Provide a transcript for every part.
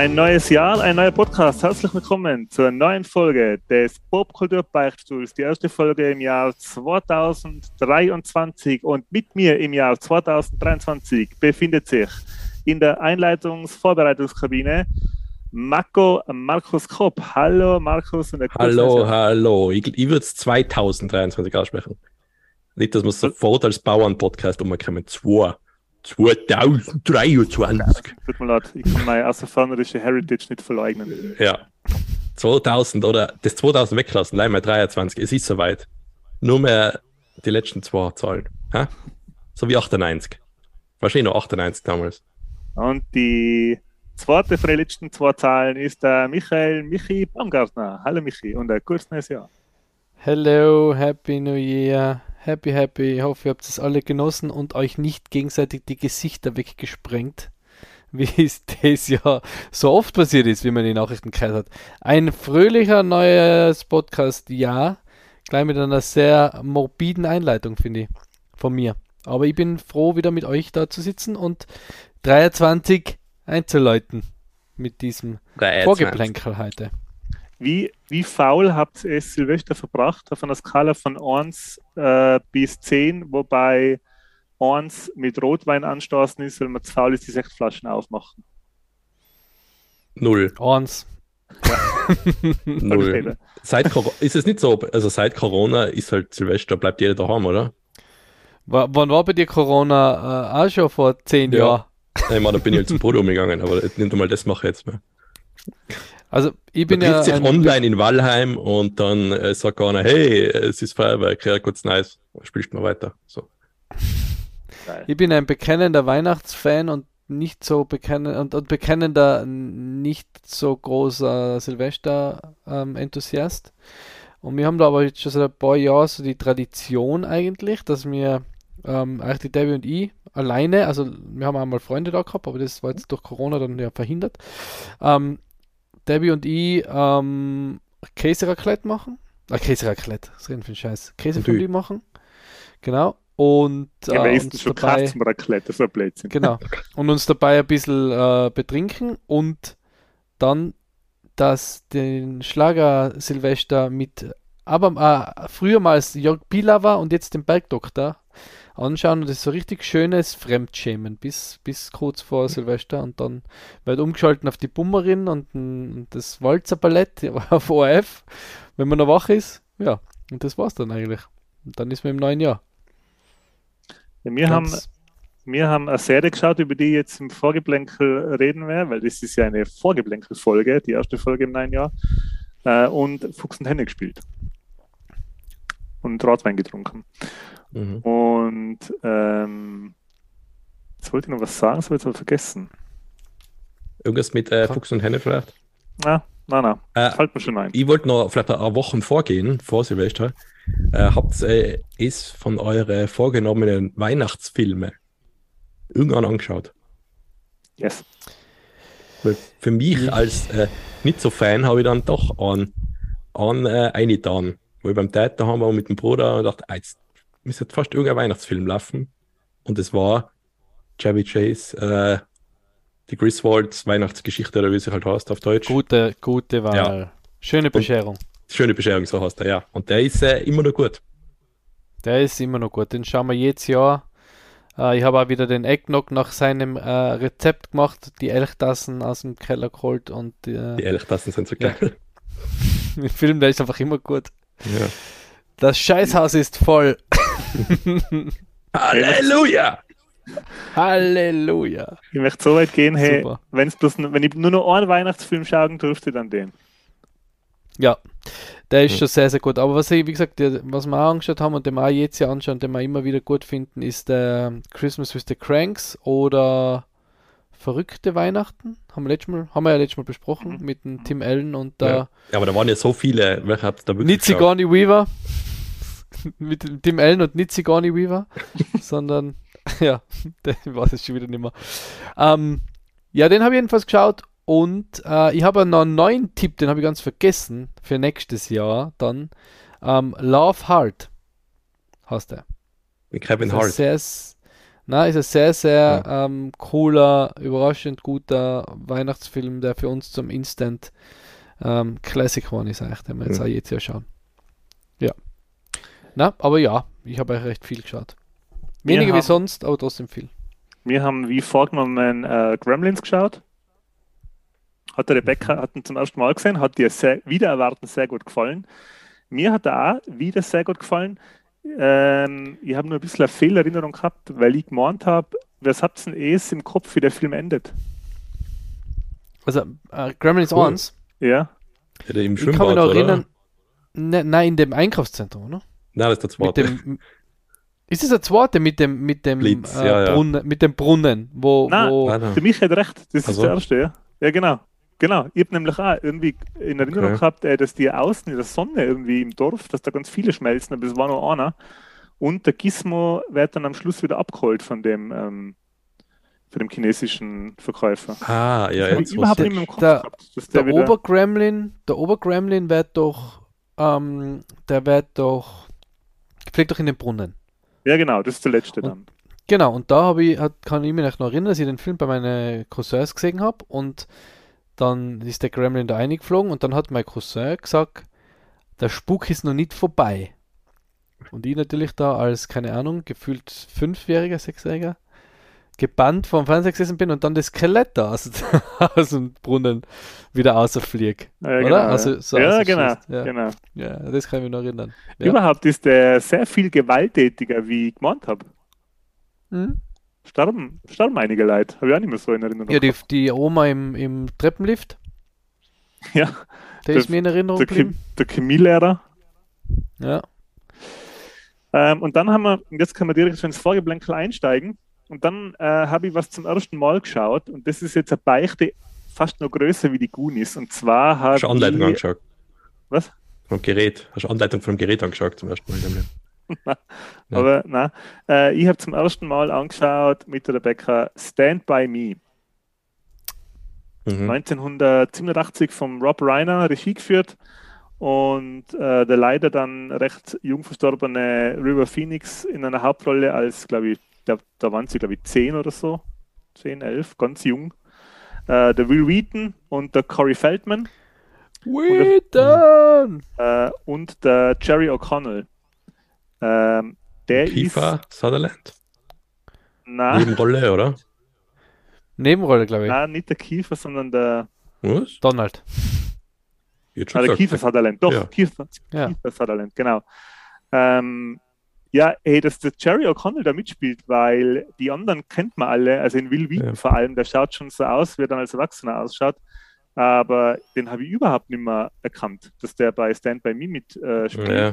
Ein neues Jahr, ein neuer Podcast. Herzlich willkommen zur neuen Folge des Popkultur-Beichtstuhls. Die erste Folge im Jahr 2023. Und mit mir im Jahr 2023 befindet sich in der Einleitungs-Vorbereitungskabine Marco Markus Kopp. Hallo Markus. Und hallo, hallo. Ich, ich würde es 2023 aussprechen. Nicht, dass wir sofort als Bauern-Podcast umkommen. Zwei. 2023. Tut mir leid, ich kann meine außerfernerische Heritage nicht verleugnen. Ja. 2000 oder das 2000 weglassen, leider mal 23. Es ist soweit. Nur mehr die letzten zwei Zahlen. Ha? So wie 98. Wahrscheinlich noch 98 damals. Und die zweite von den letzten zwei Zahlen ist der Michael Michi Baumgartner. Hallo Michi und ein gutes neues Jahr. Hello, Happy New Year. Happy, happy. Ich hoffe, ihr habt es alle genossen und euch nicht gegenseitig die Gesichter weggesprengt, wie es das ja so oft passiert ist, wie man die Nachrichten gehört hat. Ein fröhlicher neues Podcast, ja. Gleich mit einer sehr morbiden Einleitung, finde ich, von mir. Aber ich bin froh, wieder mit euch da zu sitzen und 23 einzuläuten mit diesem 23. Vorgeplänkel heute. Wie, wie faul habt ihr Silvester verbracht auf einer Skala von 1 äh, bis 10, wobei 1 mit Rotwein anstoßen ist, weil man zu faul ist, die Sektflaschen aufmachen? Null. 1. Ja. Null. Seit ist es nicht so, also seit Corona ist halt Silvester, bleibt jeder daheim, oder? W wann war bei dir Corona? Äh, auch schon vor 10 ja. Jahren? Ich meine, da bin ich halt zum Podium gegangen, aber nicht einmal das mache ich jetzt mehr. Also ich bin ja. sich online in Wallheim und dann äh, sagt einer, hey, es ist Feuerwerk, ja, kurz nice, spielst mal weiter. So. Ich bin ein bekennender Weihnachtsfan und nicht so bekennend und, und bekennender nicht so großer Silvester-Enthusiast. Ähm, und wir haben da aber jetzt schon seit ein paar Jahren so die Tradition eigentlich, dass wir ähm, eigentlich die Debbie und ich alleine, also wir haben einmal Freunde da gehabt, aber das war jetzt durch Corona dann ja verhindert. Ähm, Debbie und ich ähm, Käseraclette machen. Ah, Käseraclette, was reden für ein Scheiß. Käsefondue machen. Genau. Und äh, ja, uns schon dabei, zum Raclette, das ist ein Blödsinn. Genau. Und uns dabei ein bisschen äh, betrinken und dann das den Schlager Silvester mit aber äh, früher mal als Jörg Pilawa und jetzt den Bergdoktor anschauen und das ist so richtig schönes Fremdschämen bis, bis kurz vor Silvester und dann wird umgeschalten auf die Bummerin und, und das Walzerballett auf ORF, wenn man noch wach ist. Ja, und das war's dann eigentlich. Und dann ist man im neuen Jahr. Ja, wir, haben, wir haben eine Serie geschaut, über die ich jetzt im Vorgeblänkel reden werde, weil das ist ja eine Vorgeblänkel-Folge, die erste Folge im neuen Jahr, äh, und Fuchs und Henne gespielt. Und Rotwein getrunken. Mhm. Und ähm, jetzt wollte ich noch was sagen, das habe ich jetzt aber vergessen. Irgendwas mit äh, Fuchs und Henne vielleicht? Na, na, na. Äh, fällt mir schon ein. Ich wollte noch vielleicht ein Wochen vorgehen, vor Silvester. Äh, habt ihr äh, es von euren vorgenommenen Weihnachtsfilmen irgendwann angeschaut? Yes. Weil für mich als äh, nicht so Fan habe ich dann doch an, an äh, eingetan. Weil beim Täter haben wir mit dem Bruder und dachte, ah, jetzt müsste fast irgendein Weihnachtsfilm laufen. Und es war Chevy Chase, äh, die Griswolds Weihnachtsgeschichte, oder wie sie halt heißt auf Deutsch. Gute, gute Wahl. Ja. Schöne Bescherung. Und, schöne Bescherung, so heißt er, ja. Und der ist äh, immer noch gut. Der ist immer noch gut. Den schauen wir jedes Jahr. Äh, ich habe auch wieder den Eggnog nach seinem äh, Rezept gemacht, die Elchtassen aus dem Keller geholt und äh, die Elchtassen sind so geil. Ja. Der Film, der ist einfach immer gut. Ja. Das Scheißhaus ist voll. Halleluja! Halleluja! Ich möchte so weit gehen, hey, wenn's bloß, wenn ich nur noch einen Weihnachtsfilm schauen durfte, dann den. Ja, der ist hm. schon sehr, sehr gut. Aber was ich, wie gesagt, was wir auch angeschaut haben und den wir auch jetzt ja anschauen, den wir immer wieder gut finden, ist der Christmas with the Cranks oder Verrückte Weihnachten. Haben wir, letztes Mal, haben wir ja letztes Mal besprochen mhm. mit dem Tim Allen und da. Ja. ja. aber da waren ja so viele. Wer hat da wirklich Nicht Sigourney Weaver. Mit Tim Allen und nicht Sigourney Weaver, sondern ja, der weiß es schon wieder nicht mehr. Ähm, ja, den habe ich jedenfalls geschaut und äh, ich habe noch einen neuen Tipp, den habe ich ganz vergessen für nächstes Jahr dann. Ähm, Love Heart heißt der. Mit Kevin Hart. Sehr, Na, ist ein sehr, sehr ja. ähm, cooler, überraschend guter Weihnachtsfilm, der für uns zum Instant ähm, Classic geworden ist, eigentlich, den wir jetzt mhm. auch jetzt ja schauen. Na, aber ja, ich habe eigentlich recht viel geschaut. Weniger wie sonst, aber trotzdem viel. Wir haben wie vorgenommen äh, Gremlins geschaut. Hat der Rebecca hat ihn zum ersten Mal gesehen, hat dir sehr, wieder erwarten sehr gut gefallen. Mir hat er auch wieder sehr gut gefallen. Ähm, ich habe nur ein bisschen eine Fehlerinnerung gehabt, weil ich gemeint habe, was habt ihr denn eh im Kopf, wie der Film endet? Also, äh, Gremlins cool. 1? Ja. der im ich kann mich noch erinnern, ne, nein, in dem Einkaufszentrum, oder? Nein, das ist der zweite. Dem, ist es der zweite mit dem, mit dem, Blitz, äh, ja, Brunnen, mit dem Brunnen? Wo, nein, wo... Nein, für mich hat recht, das also. ist der erste, ja. Ja, genau. Genau, ich habe nämlich auch irgendwie in Erinnerung okay. gehabt, äh, dass die außen in der Sonne irgendwie im Dorf, dass da ganz viele schmelzen, aber es war nur einer. Und der Gizmo wird dann am Schluss wieder abgeholt von dem, ähm, von dem chinesischen Verkäufer. Ah, ja, das jetzt überhaupt nicht mehr im Kopf der, gehabt, dass der, der Obergremlin, der Obergremlin wird doch, ähm, der wird doch, fliegt doch in den Brunnen. Ja, genau, das ist der letzte und, dann. Genau, und da habe ich, hat, kann ich mich noch erinnern, dass ich den Film bei meinen Cousins gesehen habe und dann ist der Gremlin da eingeflogen und dann hat mein Cousin gesagt, der Spuk ist noch nicht vorbei. Und ich natürlich da als, keine Ahnung, gefühlt Fünfjähriger, Sechsjähriger, gebannt vom Fernseher gesessen bin und dann das Skelett da aus, aus dem Brunnen wieder außerfliegt. Ja, genau, oder? Also, so ja, genau, ja. genau. Ja, das kann ich mich noch erinnern. Ja. Überhaupt ist der sehr viel gewalttätiger, wie ich gemeint habe. Hm? Starben, starben einige Leute. Habe ich auch nicht mehr so in Erinnerung. Ja, die, die Oma im, im Treppenlift. Ja. Der, der ist mir in Erinnerung der geblieben. der Chemielehrer. Ja. Ähm, und dann haben wir, jetzt können wir direkt ins Vorgeblänkel einsteigen. Und dann äh, habe ich was zum ersten Mal geschaut. Und das ist jetzt eine Beichte fast noch größer wie die Goonies. Und zwar. Hast du Anleitung die... angeschaut? Was? Vom Gerät. Hast du Anleitung vom Gerät angeschaut zum ersten Mal? Aber nein, äh, ich habe zum ersten Mal angeschaut mit der Rebecca Stand By Me. Mhm. 1987 vom Rob Reiner Regie geführt und äh, der leider dann recht jung verstorbene River Phoenix in einer Hauptrolle als, glaube ich, da, da waren sie, glaube ich, 10 oder so, 10, 11, ganz jung. Äh, der Will Wheaton und der Corey Feldman. Wheaton! Und, äh, und der Jerry O'Connell. Ähm, der Kiefer ist, Sutherland? Nein. Nebenrolle, oder? Nebenrolle, glaube ich. Nein, nicht der Kiefer, sondern der Was? Donald. Jetzt ah, der Kiefer Sutherland, doch, ja. Kiefer, ja. Kiefer Sutherland, genau. Ähm, ja, ey, dass der Jerry O'Connell da mitspielt, weil die anderen kennt man alle, also in Will Wheaton ja. vor allem, der schaut schon so aus, wie er dann als Erwachsener ausschaut, aber den habe ich überhaupt nicht mehr erkannt, dass der bei Stand By Me mitspielt. Äh, ja.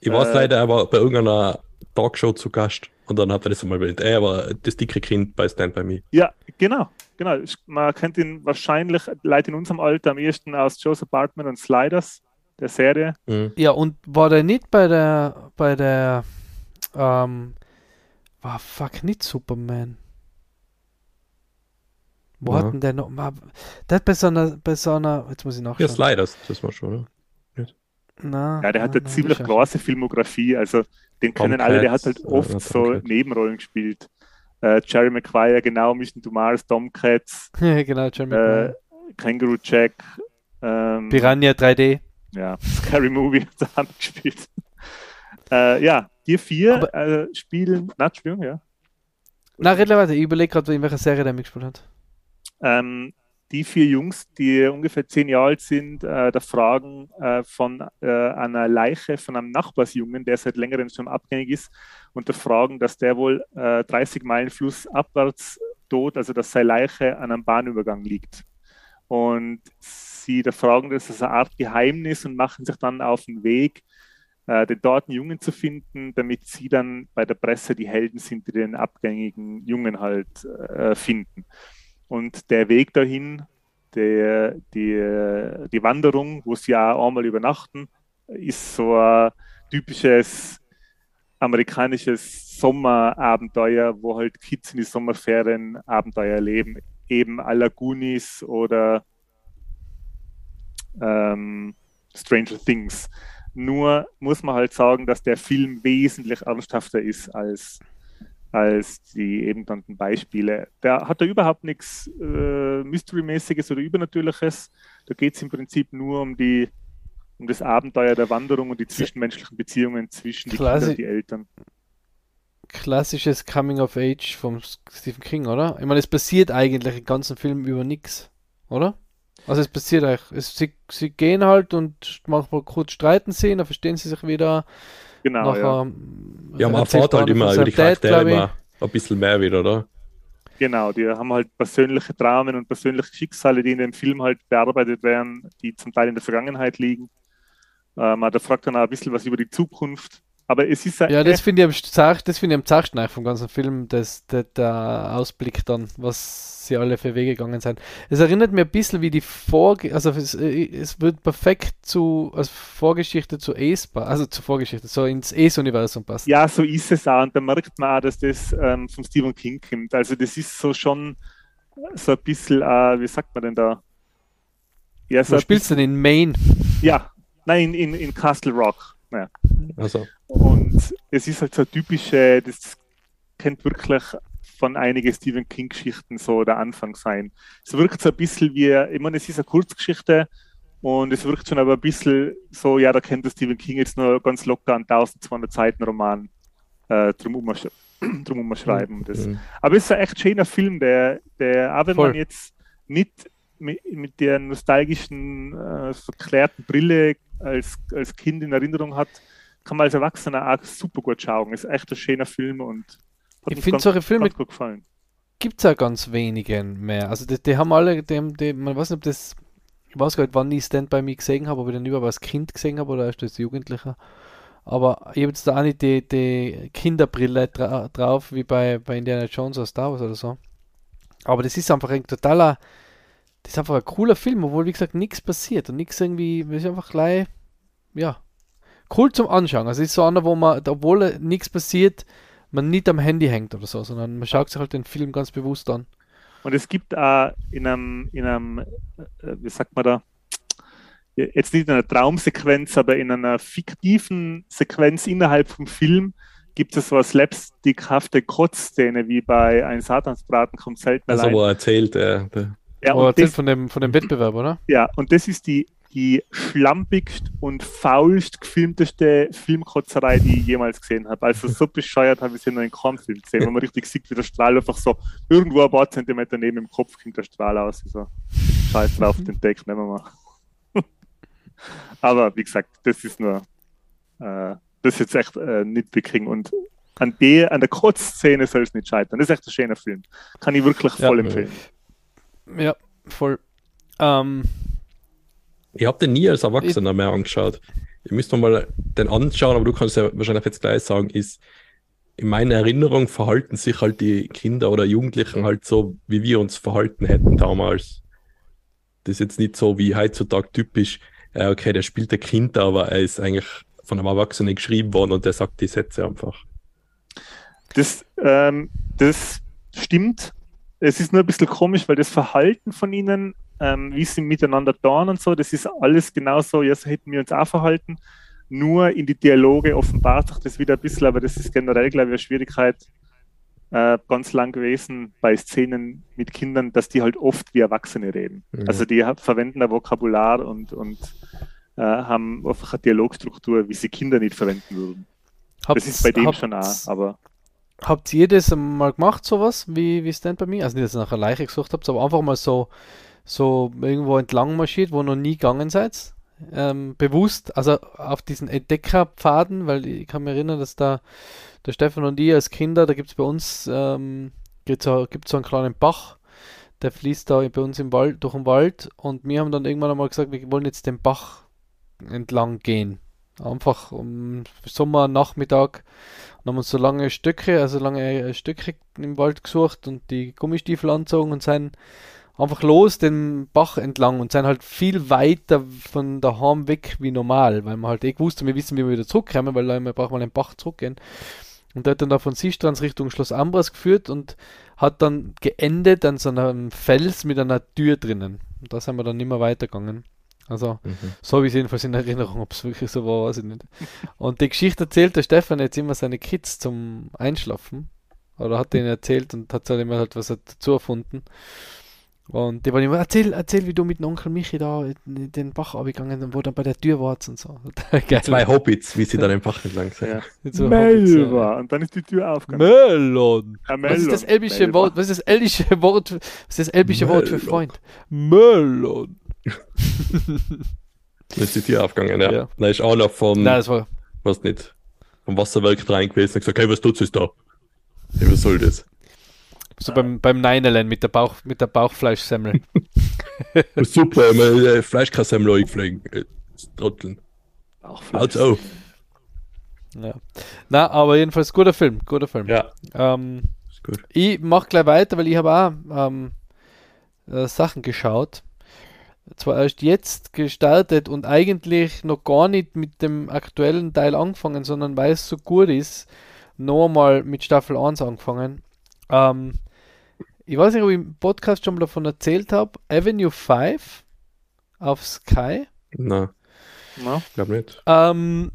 Ich weiß äh, leider, er war bei irgendeiner Talkshow zu Gast und dann hat er das einmal erwähnt. Er war das dicke Kind bei Stand By Me. Ja, genau. genau. Man kennt ihn wahrscheinlich, Leute in unserem Alter, am ehesten aus Joseph Bartman und Sliders, der Serie. Mhm. Ja, und war der nicht bei der, bei der, ähm, war fuck, nicht Superman. Wo ja. hatten der noch? Der hat bei so einer, bei so einer, jetzt muss ich nachschauen. Ja, Sliders, das war schon, oder? Na, ja, der hat eine ziemlich große Filmografie, also den kennen alle, der hat halt oft ja, so Nebenrollen gespielt. Äh, Jerry Maguire, genau, Mission to Mars, Tomcats, genau, Jerry. Äh, Kangaroo Jack, ähm, Piranha 3D. Ja, Scary Movie hat er gespielt. äh, ja, die vier äh, spielen, na, Entschuldigung, ja. Na, red weiter, ich überlege gerade, in welcher Serie der mitgespielt hat. Ähm, die vier Jungs, die ungefähr zehn Jahre alt sind, äh, da fragen äh, von äh, einer Leiche von einem Nachbarsjungen, der seit längerem schon abgängig ist, und da fragen, dass der wohl 30 äh, Meilen flussabwärts tot, also dass seine Leiche an einem Bahnübergang liegt. Und sie da fragen, das ist eine Art Geheimnis und machen sich dann auf den Weg, äh, den dortigen Jungen zu finden, damit sie dann bei der Presse die Helden sind, die den abgängigen Jungen halt äh, finden. Und der Weg dahin, der, die, die Wanderung, wo sie ja einmal übernachten, ist so ein typisches amerikanisches Sommerabenteuer, wo halt Kids in die Sommerferien Abenteuer erleben. Eben à Goonies oder ähm, Stranger Things. Nur muss man halt sagen, dass der Film wesentlich ernsthafter ist als als die eben genannten Beispiele. Da hat er überhaupt nichts äh, Mystery-mäßiges oder Übernatürliches. Da geht es im Prinzip nur um die um das Abenteuer der Wanderung und die zwischenmenschlichen Beziehungen zwischen Klassi die Kinder und die Eltern. Klassisches Coming of Age vom Stephen King, oder? Ich meine, es passiert eigentlich im ganzen Film über nichts, oder? Also es passiert eigentlich. Es, sie, sie gehen halt und manchmal kurz streiten sie, dann verstehen sie sich wieder. Genau, Nachher, ja. Ja, man erfahrt halt immer über die Charaktere immer ein bisschen mehr wieder, oder? Genau, die haben halt persönliche Dramen und persönliche Schicksale, die in dem Film halt bearbeitet werden, die zum Teil in der Vergangenheit liegen. Ähm, da fragt dann auch ein bisschen was über die Zukunft. Aber es ist Ja, das finde ich am zart- das finde ich am eigentlich vom ganzen Film, das, der, der Ausblick dann, was sie alle für Wege gegangen sind. Es erinnert mir ein bisschen wie die Vorge also es, äh, es wird perfekt zu als Vorgeschichte zu Ace, also zur Vorgeschichte, so ins Ace-Universum passt. Ja, so ist es auch. Und da merkt man auch, dass das ähm, von Stephen King kommt. Also das ist so schon so ein bisschen, äh, wie sagt man denn da? Ja, so Wo spielst du denn in Maine? Ja, nein, in, in Castle Rock. Naja. Also, Und es ist halt so typische, das kennt wirklich von einigen Stephen King-Geschichten so der Anfang sein. Es wirkt so ein bisschen wie, ich meine, es ist eine Kurzgeschichte und es wirkt schon aber ein bisschen so, ja, da kennt der Stephen King jetzt nur ganz locker einen 1200 Seiten Roman äh, drum umsch- drum umschreiben. Das, mhm. aber es ist ein echt schöner Film, der, der auch wenn Voll. man jetzt nicht mit, mit der nostalgischen, äh, verklärten Brille als, als Kind in Erinnerung hat, kann man als Erwachsener auch super gut schauen. Ist echt ein schöner Film und hat Ich finde solche Filme gut gefallen. gibt es ja ganz wenigen mehr. Also die, die haben alle, die, haben- die, man weiß nicht, ob das, ich weiß gar nicht, wann ich Stand By Me gesehen habe, ob ich den überhaupt als Kind gesehen habe oder erst als Jugendlicher. Aber ich habe jetzt da auch nicht die, die Kinderbrille dra drauf, wie bei, bei Indiana Jones oder Star Wars oder so. Aber das ist einfach ein totaler, das ist einfach ein cooler Film, obwohl, wie gesagt, nichts passiert und nichts irgendwie, es ist einfach gleich, ja, cool zum Anschauen. Also es ist so einer, wo man, obwohl nichts passiert, man nicht am Handy hängt oder so, sondern man schaut sich halt den Film ganz bewusst an. Und es gibt auch in einem, in einem, äh, wie sagt man da, jetzt nicht in einer Traumsequenz, aber in einer fiktiven Sequenz innerhalb vom Film gibt es so eine slapstickhafte Kotzszene, wie bei Ein Satansbraten kommt selten also allein. wo er erzählt, äh, der, Ja, und das, von dem, von dem Wettbewerb, oder? ja, und das ist die, die schlampigst und faulst gefilmteste Filmkotzerei, die ich jemals gesehen habe. Also so bescheuert habe ich sie noch in keinem Film gesehen, wo man richtig sieht, wie der Strahl einfach so irgendwo ein paar Zentimeter neben dem Kopf kommt der Strahl aus. So, scheiß drauf, den Deck nehmen wir mal. Aber wie gesagt, das ist nur, äh, das ist jetzt echt äh, nitpicking und an der, an der Kotzszene soll es nicht scheitern. Das ist echt ein schöner Film. Kann ich wirklich Ja. voll empfehlen. Ja, voll. Ähm, ich habe den nie als Erwachsener mehr angeschaut. Ich müsste mal den anschauen, aber du kannst ja wahrscheinlich jetzt gleich sagen, ist in meiner Erinnerung verhalten sich halt die Kinder oder Jugendlichen halt so, wie wir uns verhalten hätten damals. Das ist jetzt nicht so wie heutzutage typisch, äh, okay, der spielt ein Kind, aber er ist eigentlich von einem Erwachsenen geschrieben worden und der sagt die Sätze einfach. Das, ähm, das stimmt. Es ist nur ein bisschen komisch, weil das Verhalten von ihnen, ähm, wie sie miteinander tun und so, das ist alles genauso, ja, so hätten wir uns auch verhalten. Nur in die Dialoge offenbart sich das wieder ein bisschen, aber das ist generell, glaube ich, eine Schwierigkeit äh, ganz lang gewesen bei Szenen mit Kindern, dass die halt oft wie Erwachsene reden. Mhm. Also die verwenden ein Vokabular und, und äh, haben einfach eine Dialogstruktur, wie sie Kinder nicht verwenden würden. Das ist bei dem schon auch, aber Habt ihr das mal gemacht, sowas, wie, wie Stand By Me? Also nicht, dass ihr nach einer Leiche gesucht habt, aber einfach mal so, so irgendwo entlang marschiert, wo noch nie gegangen seid? Ähm, bewusst, also auf diesen Entdeckerpfaden, weil ich kann mich erinnern, dass da der Stefan und ich als Kinder, da gibt es bei uns, ähm, so, gibt's so einen kleinen Bach, der fließt da bei uns im Wald, durch den Wald und wir haben dann irgendwann einmal gesagt, wir wollen jetzt den Bach entlang gehen. Einfach um Sommernachmittag und haben uns so lange Stöcke, also lange Stöcke im Wald gesucht und die Gummistiefel anzogen und sind einfach los den Bach entlang und sind halt viel weiter von daheim weg wie normal, weil wir halt eh gewusst haben, wir wissen, wie wir wieder zurückkommen, weil wir brauchen mal den Bach zurückgehen. Und der hat dann da von Sistrans Richtung Schloss Ambras geführt und hat dann geendet an so einem Fels mit einer Tür drinnen. Und da sind wir dann nicht mehr weitergegangen. Also, Mhm. so habe ich es jedenfalls in Erinnerung, ob es wirklich so war, weiß ich nicht. Und die Geschichte erzählt der Stefan jetzt immer seine Kids zum Einschlafen. Oder hat denen erzählt und hat halt immer halt was dazu erfunden. Und die waren immer, erzähl, erzähl, wie du mit dem Onkel Michi da in den Bach abgegangen und wo dann bei der Tür warst und so. Zwei Hobbits, wie sie dann den Bach entlang sind. Ja. So Melba. Und dann ist die Tür aufgegangen. Melon. Ja, Melon. Was ist das elbische Melba. Wort? Was ist das elbische Wort? Was ist das elbische Melon. Wort für Freund? Melon. Dann ist die aufgegangen, ja. ja. Da ist auch noch vom, Nein, das war... was nicht, vom Wasserwerk rein gewesen und gesagt, hey, was tut es da? Hey, was soll das? So beim, beim Neinelen mit der, Bauch, mit der Bauchfleischsemmel. Super, mal äh, Fleischkassemmel eingeflogen. Äh, Trotteln. Bauchfleisch. Also. Ja. Na, aber jedenfalls guter Film, guter Film. Ja. Ähm, ich mache gleich weiter, weil ich habe auch ähm, äh, Sachen geschaut. Zwar erst jetzt gestartet und eigentlich noch gar nicht mit dem aktuellen Teil angefangen, sondern weil es so gut ist, nochmal mit Staffel 1 angefangen. Ähm, ich weiß nicht, ob ich im Podcast schon mal davon erzählt habe, Avenue 5 auf Sky. Nein. No. Ich glaube nicht. Ähm,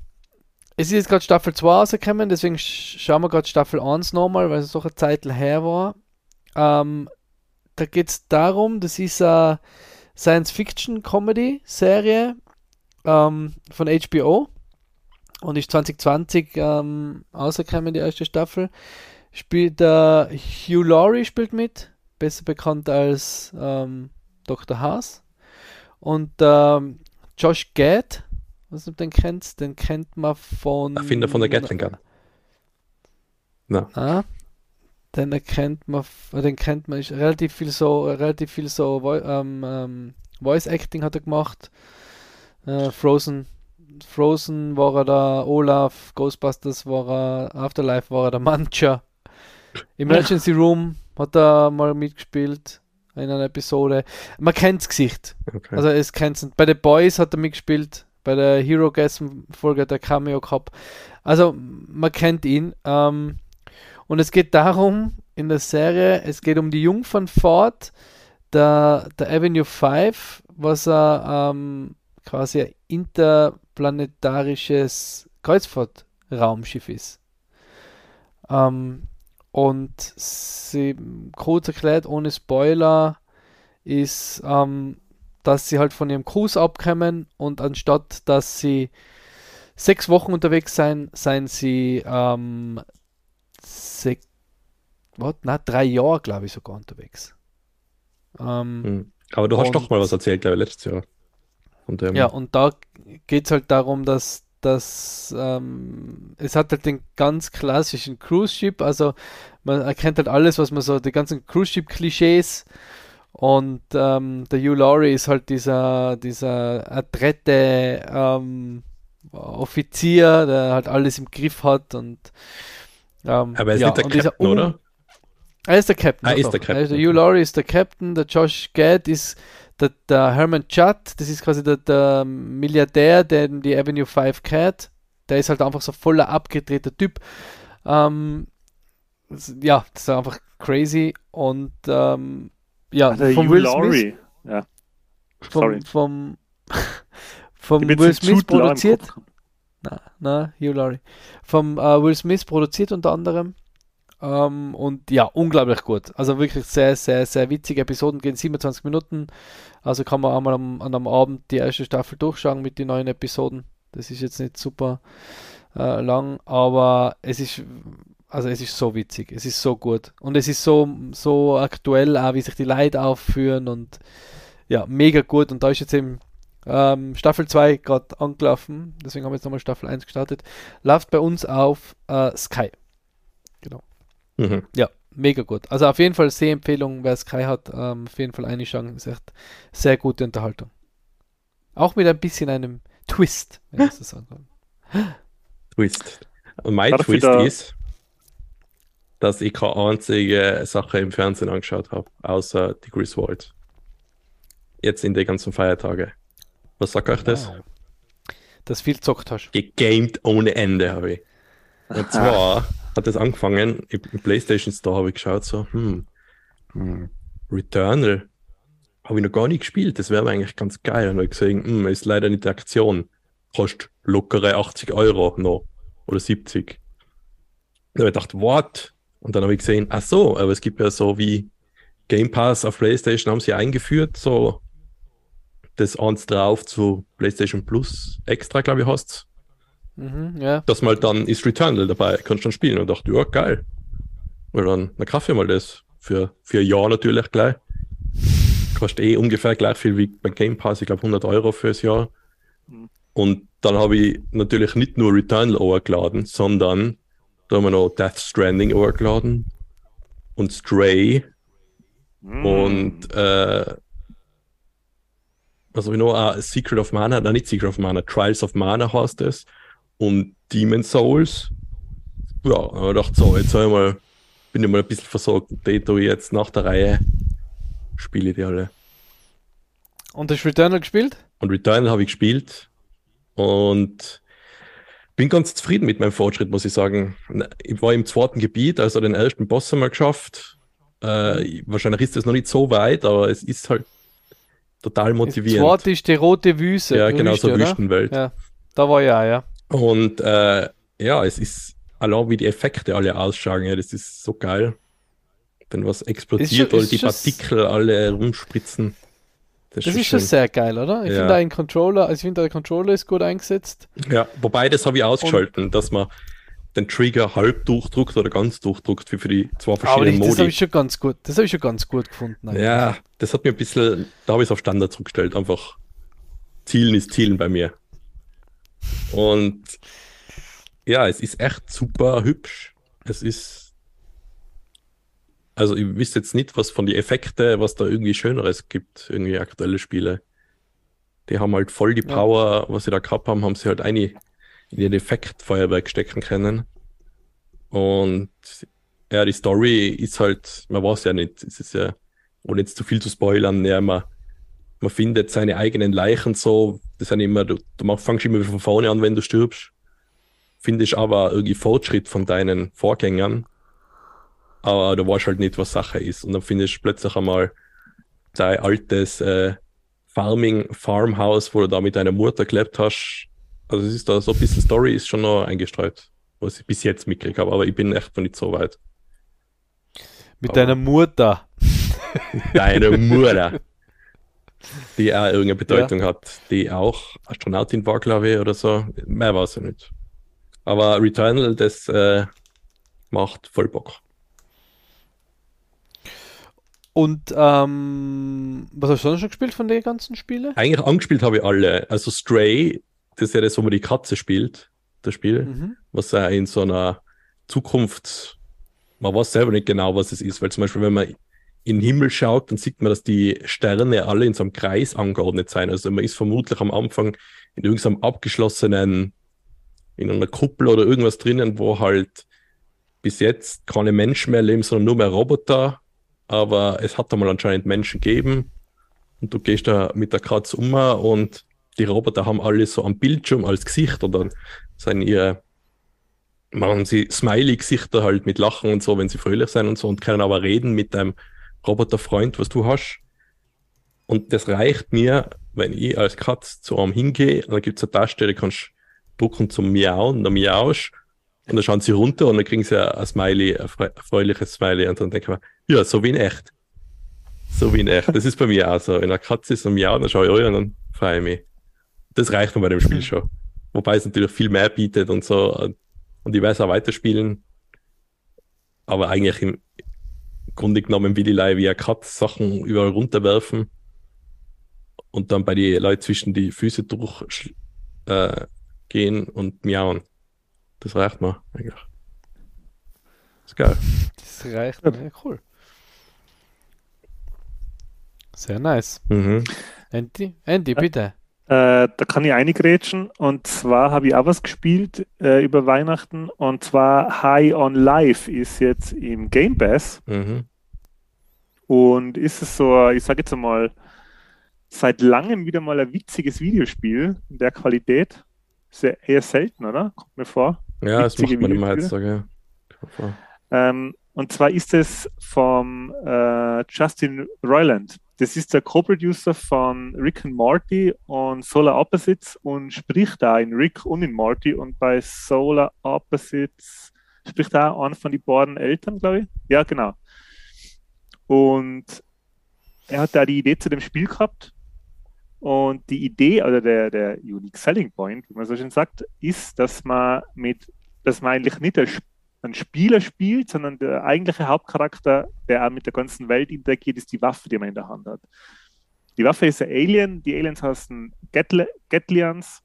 es ist jetzt gerade Staffel 2 rausgekommen, deswegen schauen wir gerade Staffel 1 nochmal, weil es doch eine Zeit her war. Ähm, da geht es darum, das ist eine Science-Fiction-Comedy-Serie ähm, von HBO und ist 2020 ähm, rausgekommen, die erste Staffel spielt äh, Hugh Laurie spielt mit, besser bekannt als ähm, Dr. Haas. Und ähm, Josh Gad, was du den kennst, den kennt man von. Erfinder von der Gatling Gun. Na. Ah, den erkennt man, den kennt man, ist relativ viel so, relativ viel so ähm, ähm, Voice Acting hat er gemacht. Äh, Frozen, Frozen war er da, Olaf, Ghostbusters war er, Afterlife war er der Mancha. Emergency Room hat er mal mitgespielt in einer Episode. Man kennt das Gesicht. Okay. Also es kennt Bei The Boys hat er mitgespielt. Bei der Hero Gasm Folge der Cameo gehabt. Also man kennt ihn. Ähm, und es geht darum in der Serie, es geht um die Jungfernfahrt der, der Avenue 5, was er ähm, quasi ein interplanetarisches Kreuzfahrtraumschiff ist. Ähm, und sie kurz erklärt, ohne Spoiler, ist, ähm, dass sie halt von ihrem Cruise abkommen und anstatt dass sie sechs Wochen unterwegs sein, seien sie ähm, sech, what? Na, drei Jahre, glaube ich, sogar unterwegs. Ähm, hm. Aber du hast und, doch mal was erzählt, glaube ich, letztes Jahr. Und, ähm, ja, und da geht es halt darum, dass dass ähm, es hat halt den ganz klassischen Cruise Ship, also man erkennt halt alles, was man so, die ganzen Cruise Ship Klischees und ähm, der Hugh Laurie ist halt dieser, dieser adrette ähm, Offizier, der halt alles im Griff hat und ähm, Aber er ist ja, nicht der Captain, oder? Er ist der Captain. Ah, ist der Captain. Also der Hugh Laurie ist der Captain, der Josh Gad ist der, der Herman Judd, das ist quasi der, der Milliardär, der die Avenue 5 kennt. Der ist halt einfach so voller abgedrehter Typ. Ähm, ja, das ist einfach crazy. Und ähm, ja, also von Will Smith. Ja. Sorry. Vom, vom, vom Will Smith produziert. Na, na, Hugh Laurie. Vom äh, Will Smith produziert unter anderem. Ähm, und ja, unglaublich gut. Also wirklich sehr, sehr, sehr witzige Episoden, gehen 27 Minuten. Also kann man einmal am, an einem Abend die erste Staffel durchschauen mit den neuen Episoden. Das ist jetzt nicht super äh, lang, aber es ist, also es ist so witzig, es ist so gut. Und es ist so, so aktuell auch, wie sich die Leute aufführen und ja, mega gut. Und da ist jetzt eben ähm, Staffel 2 gerade angelaufen, deswegen haben wir jetzt nochmal Staffel 1 gestartet. Läuft bei uns auf äh, Sky. Genau. Mhm. Ja, mega gut. Also auf jeden Fall Sehempfehlung, wer Sky hat, ähm, auf jeden Fall eine Chance. Ist echt sehr gute Unterhaltung. Auch mit ein bisschen einem Twist, wenn ich so sagen kann. Twist. Und mein Darf Twist ist, dass ich keine einzige Sache im Fernsehen angeschaut habe, außer die Griswold. Jetzt in den ganzen Feiertagen. Was sagt euch das? Wow. Dass viel zockt hast. Gegamed ohne Ende habe ich. Und zwar hat es angefangen, im PlayStation Store habe ich geschaut, so, hm, hm Returnal habe ich noch gar nicht gespielt, das wäre eigentlich ganz geil. Und habe ich gesehen, hm, ist leider nicht die Aktion, kostet lockere 80 Euro noch oder 70. Und habe ich gedacht, what? Und dann habe ich gesehen, ach so, aber es gibt ja so wie Game Pass auf PlayStation haben sie eingeführt, so das eins drauf zu PlayStation Plus extra, glaube ich, hast. Mhm, ja. Dass mal dann ist Returnal dabei, kannst du dann spielen. Und dachte, ja, geil. Und dann, dann kaufe ich mal das. Für, für ein Jahr natürlich gleich. Kostet eh ungefähr gleich viel wie beim Game Pass, ich glaube 100 Euro fürs Jahr. Und dann habe ich natürlich nicht nur Returnal hochgeladen, sondern da haben wir noch Death Stranding hochgeladen und Stray Mm. und äh, was habe ich noch? Ah, Secret of Mana, nein, nicht Secret of Mana, Trials of Mana heißt es. Und Demon Souls. Ja, habe ich gedacht, so, jetzt ich mal, bin ich mal ein bisschen versorgt. Die tue ich jetzt nach der Reihe spiele ich die alle. Und hast Returnal gespielt? Und Returnal habe ich gespielt und bin ganz zufrieden mit meinem Fortschritt, muss ich sagen. Ich war im zweiten Gebiet, also den ersten Boss einmal geschafft. Äh, wahrscheinlich ist das noch nicht so weit, aber es ist halt total Das motivierend. zweite ist die rote Wüste. ja, genau, so Wüste, oder? Wüstenwelt. Ja, da war ja, ja. Und äh, ja, es ist allein wie die Effekte alle ausschauen, ja, das ist so geil. Wenn was explodiert schon- oder ist die Partikel alle rumspritzen. Das ist schon sehr geil, oder? Ich Ja. finde, ein Controller, also ich finde, der Controller ist gut eingesetzt. Ja, wobei das habe ich ausgeschalten, dass man den Trigger halb durchdruckt oder ganz durchdruckt, wie für die zwei Aber verschiedenen ich, das habe Modi. ich schon ganz gut, das habe ich schon ganz gut gefunden. eigentlich. Ja, das hat mir ein bisschen, da habe ich es auf Standard zurückgestellt. Einfach Zielen ist Zielen bei mir. Und ja, es ist echt super hübsch. Es ist, also ich wüsste jetzt nicht, was von den Effekten, was da irgendwie Schöneres gibt, irgendwie aktuelle Spiele. Die haben halt voll die Ja. Power, was sie da gehabt haben, haben sie halt eine in den Effektfeuerwerk stecken können. Und ja, die Story ist halt, man weiß ja nicht, es ist ja, ohne jetzt zu viel zu spoilern, ja, man, man findet seine eigenen Leichen so, das sind immer, du, du fangst immer von vorne an, wenn du stirbst, findest aber irgendwie Fortschritt von deinen Vorgängern, aber du weißt halt nicht, was Sache ist. Und dann findest du plötzlich einmal dein altes äh, Farming, Farmhouse, wo du da mit deiner Mutter gelebt hast. Also es ist da so ein bisschen Story ist schon noch eingestreut, was ich bis jetzt mitgekriegt habe, aber ich bin echt noch nicht so weit. Mit Aber- deiner Mutter. Deine Mutter. Die auch irgendeine Bedeutung hat, die auch Astronautin war, glaube ich, oder so. Mehr weiß ich nicht. Aber Returnal, das äh, macht voll Bock. Und ähm, was hast du sonst schon gespielt von den ganzen Spielen? Eigentlich angespielt habe ich alle. Also Stray, das ist ja das, wo man die Katze spielt, das Spiel, Mhm. was ja in so einer Zukunft, man weiß selber nicht genau, was es ist, weil zum Beispiel, wenn man in den Himmel schaut, dann sieht man, dass die Sterne alle in so einem Kreis angeordnet sind. Also man ist vermutlich am Anfang in irgendeinem abgeschlossenen, in einer Kuppel oder irgendwas drinnen, wo halt bis jetzt keine Menschen mehr leben, sondern nur mehr Roboter. Aber es hat da mal anscheinend Menschen gegeben. Und du gehst da mit der Katze um und die Roboter haben alle so am Bildschirm als Gesicht oder sind ihre, machen sie Smiley-Gesichter halt mit Lachen und so, wenn sie fröhlich sind und so und können aber reden mit deinem Roboterfreund, was du hast. Und das reicht mir, wenn ich als Katz zu einem hingehe, und dann gibt es eine Taste, die kannst du drücken zum Miauen, dann miaust und dann schauen sie runter und dann kriegen sie ein Smiley, ein fröhliches Smiley und dann denke ich mir, ja, so wie in echt. So wie in echt. Das ist bei mir auch so. Wenn eine Katze ist und miaut, dann schaue ich euch und dann freue ich mich. Das reicht mir bei dem Spiel schon. Wobei es natürlich viel mehr bietet und so. Und ich weiß auch weiterspielen. Aber eigentlich im Grunde genommen will ich leider wie eine Katze Sachen überall runterwerfen und dann bei die Leute zwischen die Füße durch äh, gehen und miauen. Das reicht mir eigentlich. Ist geil. Das reicht. Ja, cool. Sehr nice. Mhm. Andy, Andy, bitte. Äh, da kann ich eingrätschen. Und zwar habe ich auch was gespielt äh, über Weihnachten. Und zwar High on Life ist jetzt im Game Pass. Mhm. Und ist es so, ich sage jetzt mal, seit langem wieder mal ein witziges Videospiel in der Qualität. Sehr, eher selten, oder? Kommt mir vor. Ja, das Witzige macht man immer heutzutage. Ja. Ähm, und zwar ist es vom äh, Justin Roiland. Das ist der Co-Producer von Rick and Morty und Solar Opposites und spricht da in Rick und in Morty. Und bei Solar Opposites spricht da einen von den beiden Eltern, glaube ich. Ja, genau. Und er hat da die Idee zu dem Spiel gehabt. Und die Idee oder der, der Unique Selling Point, wie man so schön sagt, ist, dass man mit, dass man eigentlich nicht ein Spieler spielt, sondern der eigentliche Hauptcharakter, der auch mit der ganzen Welt interagiert, ist die Waffe, die man in der Hand hat. Die Waffe ist ein Alien. Die Aliens heißen Gatlians.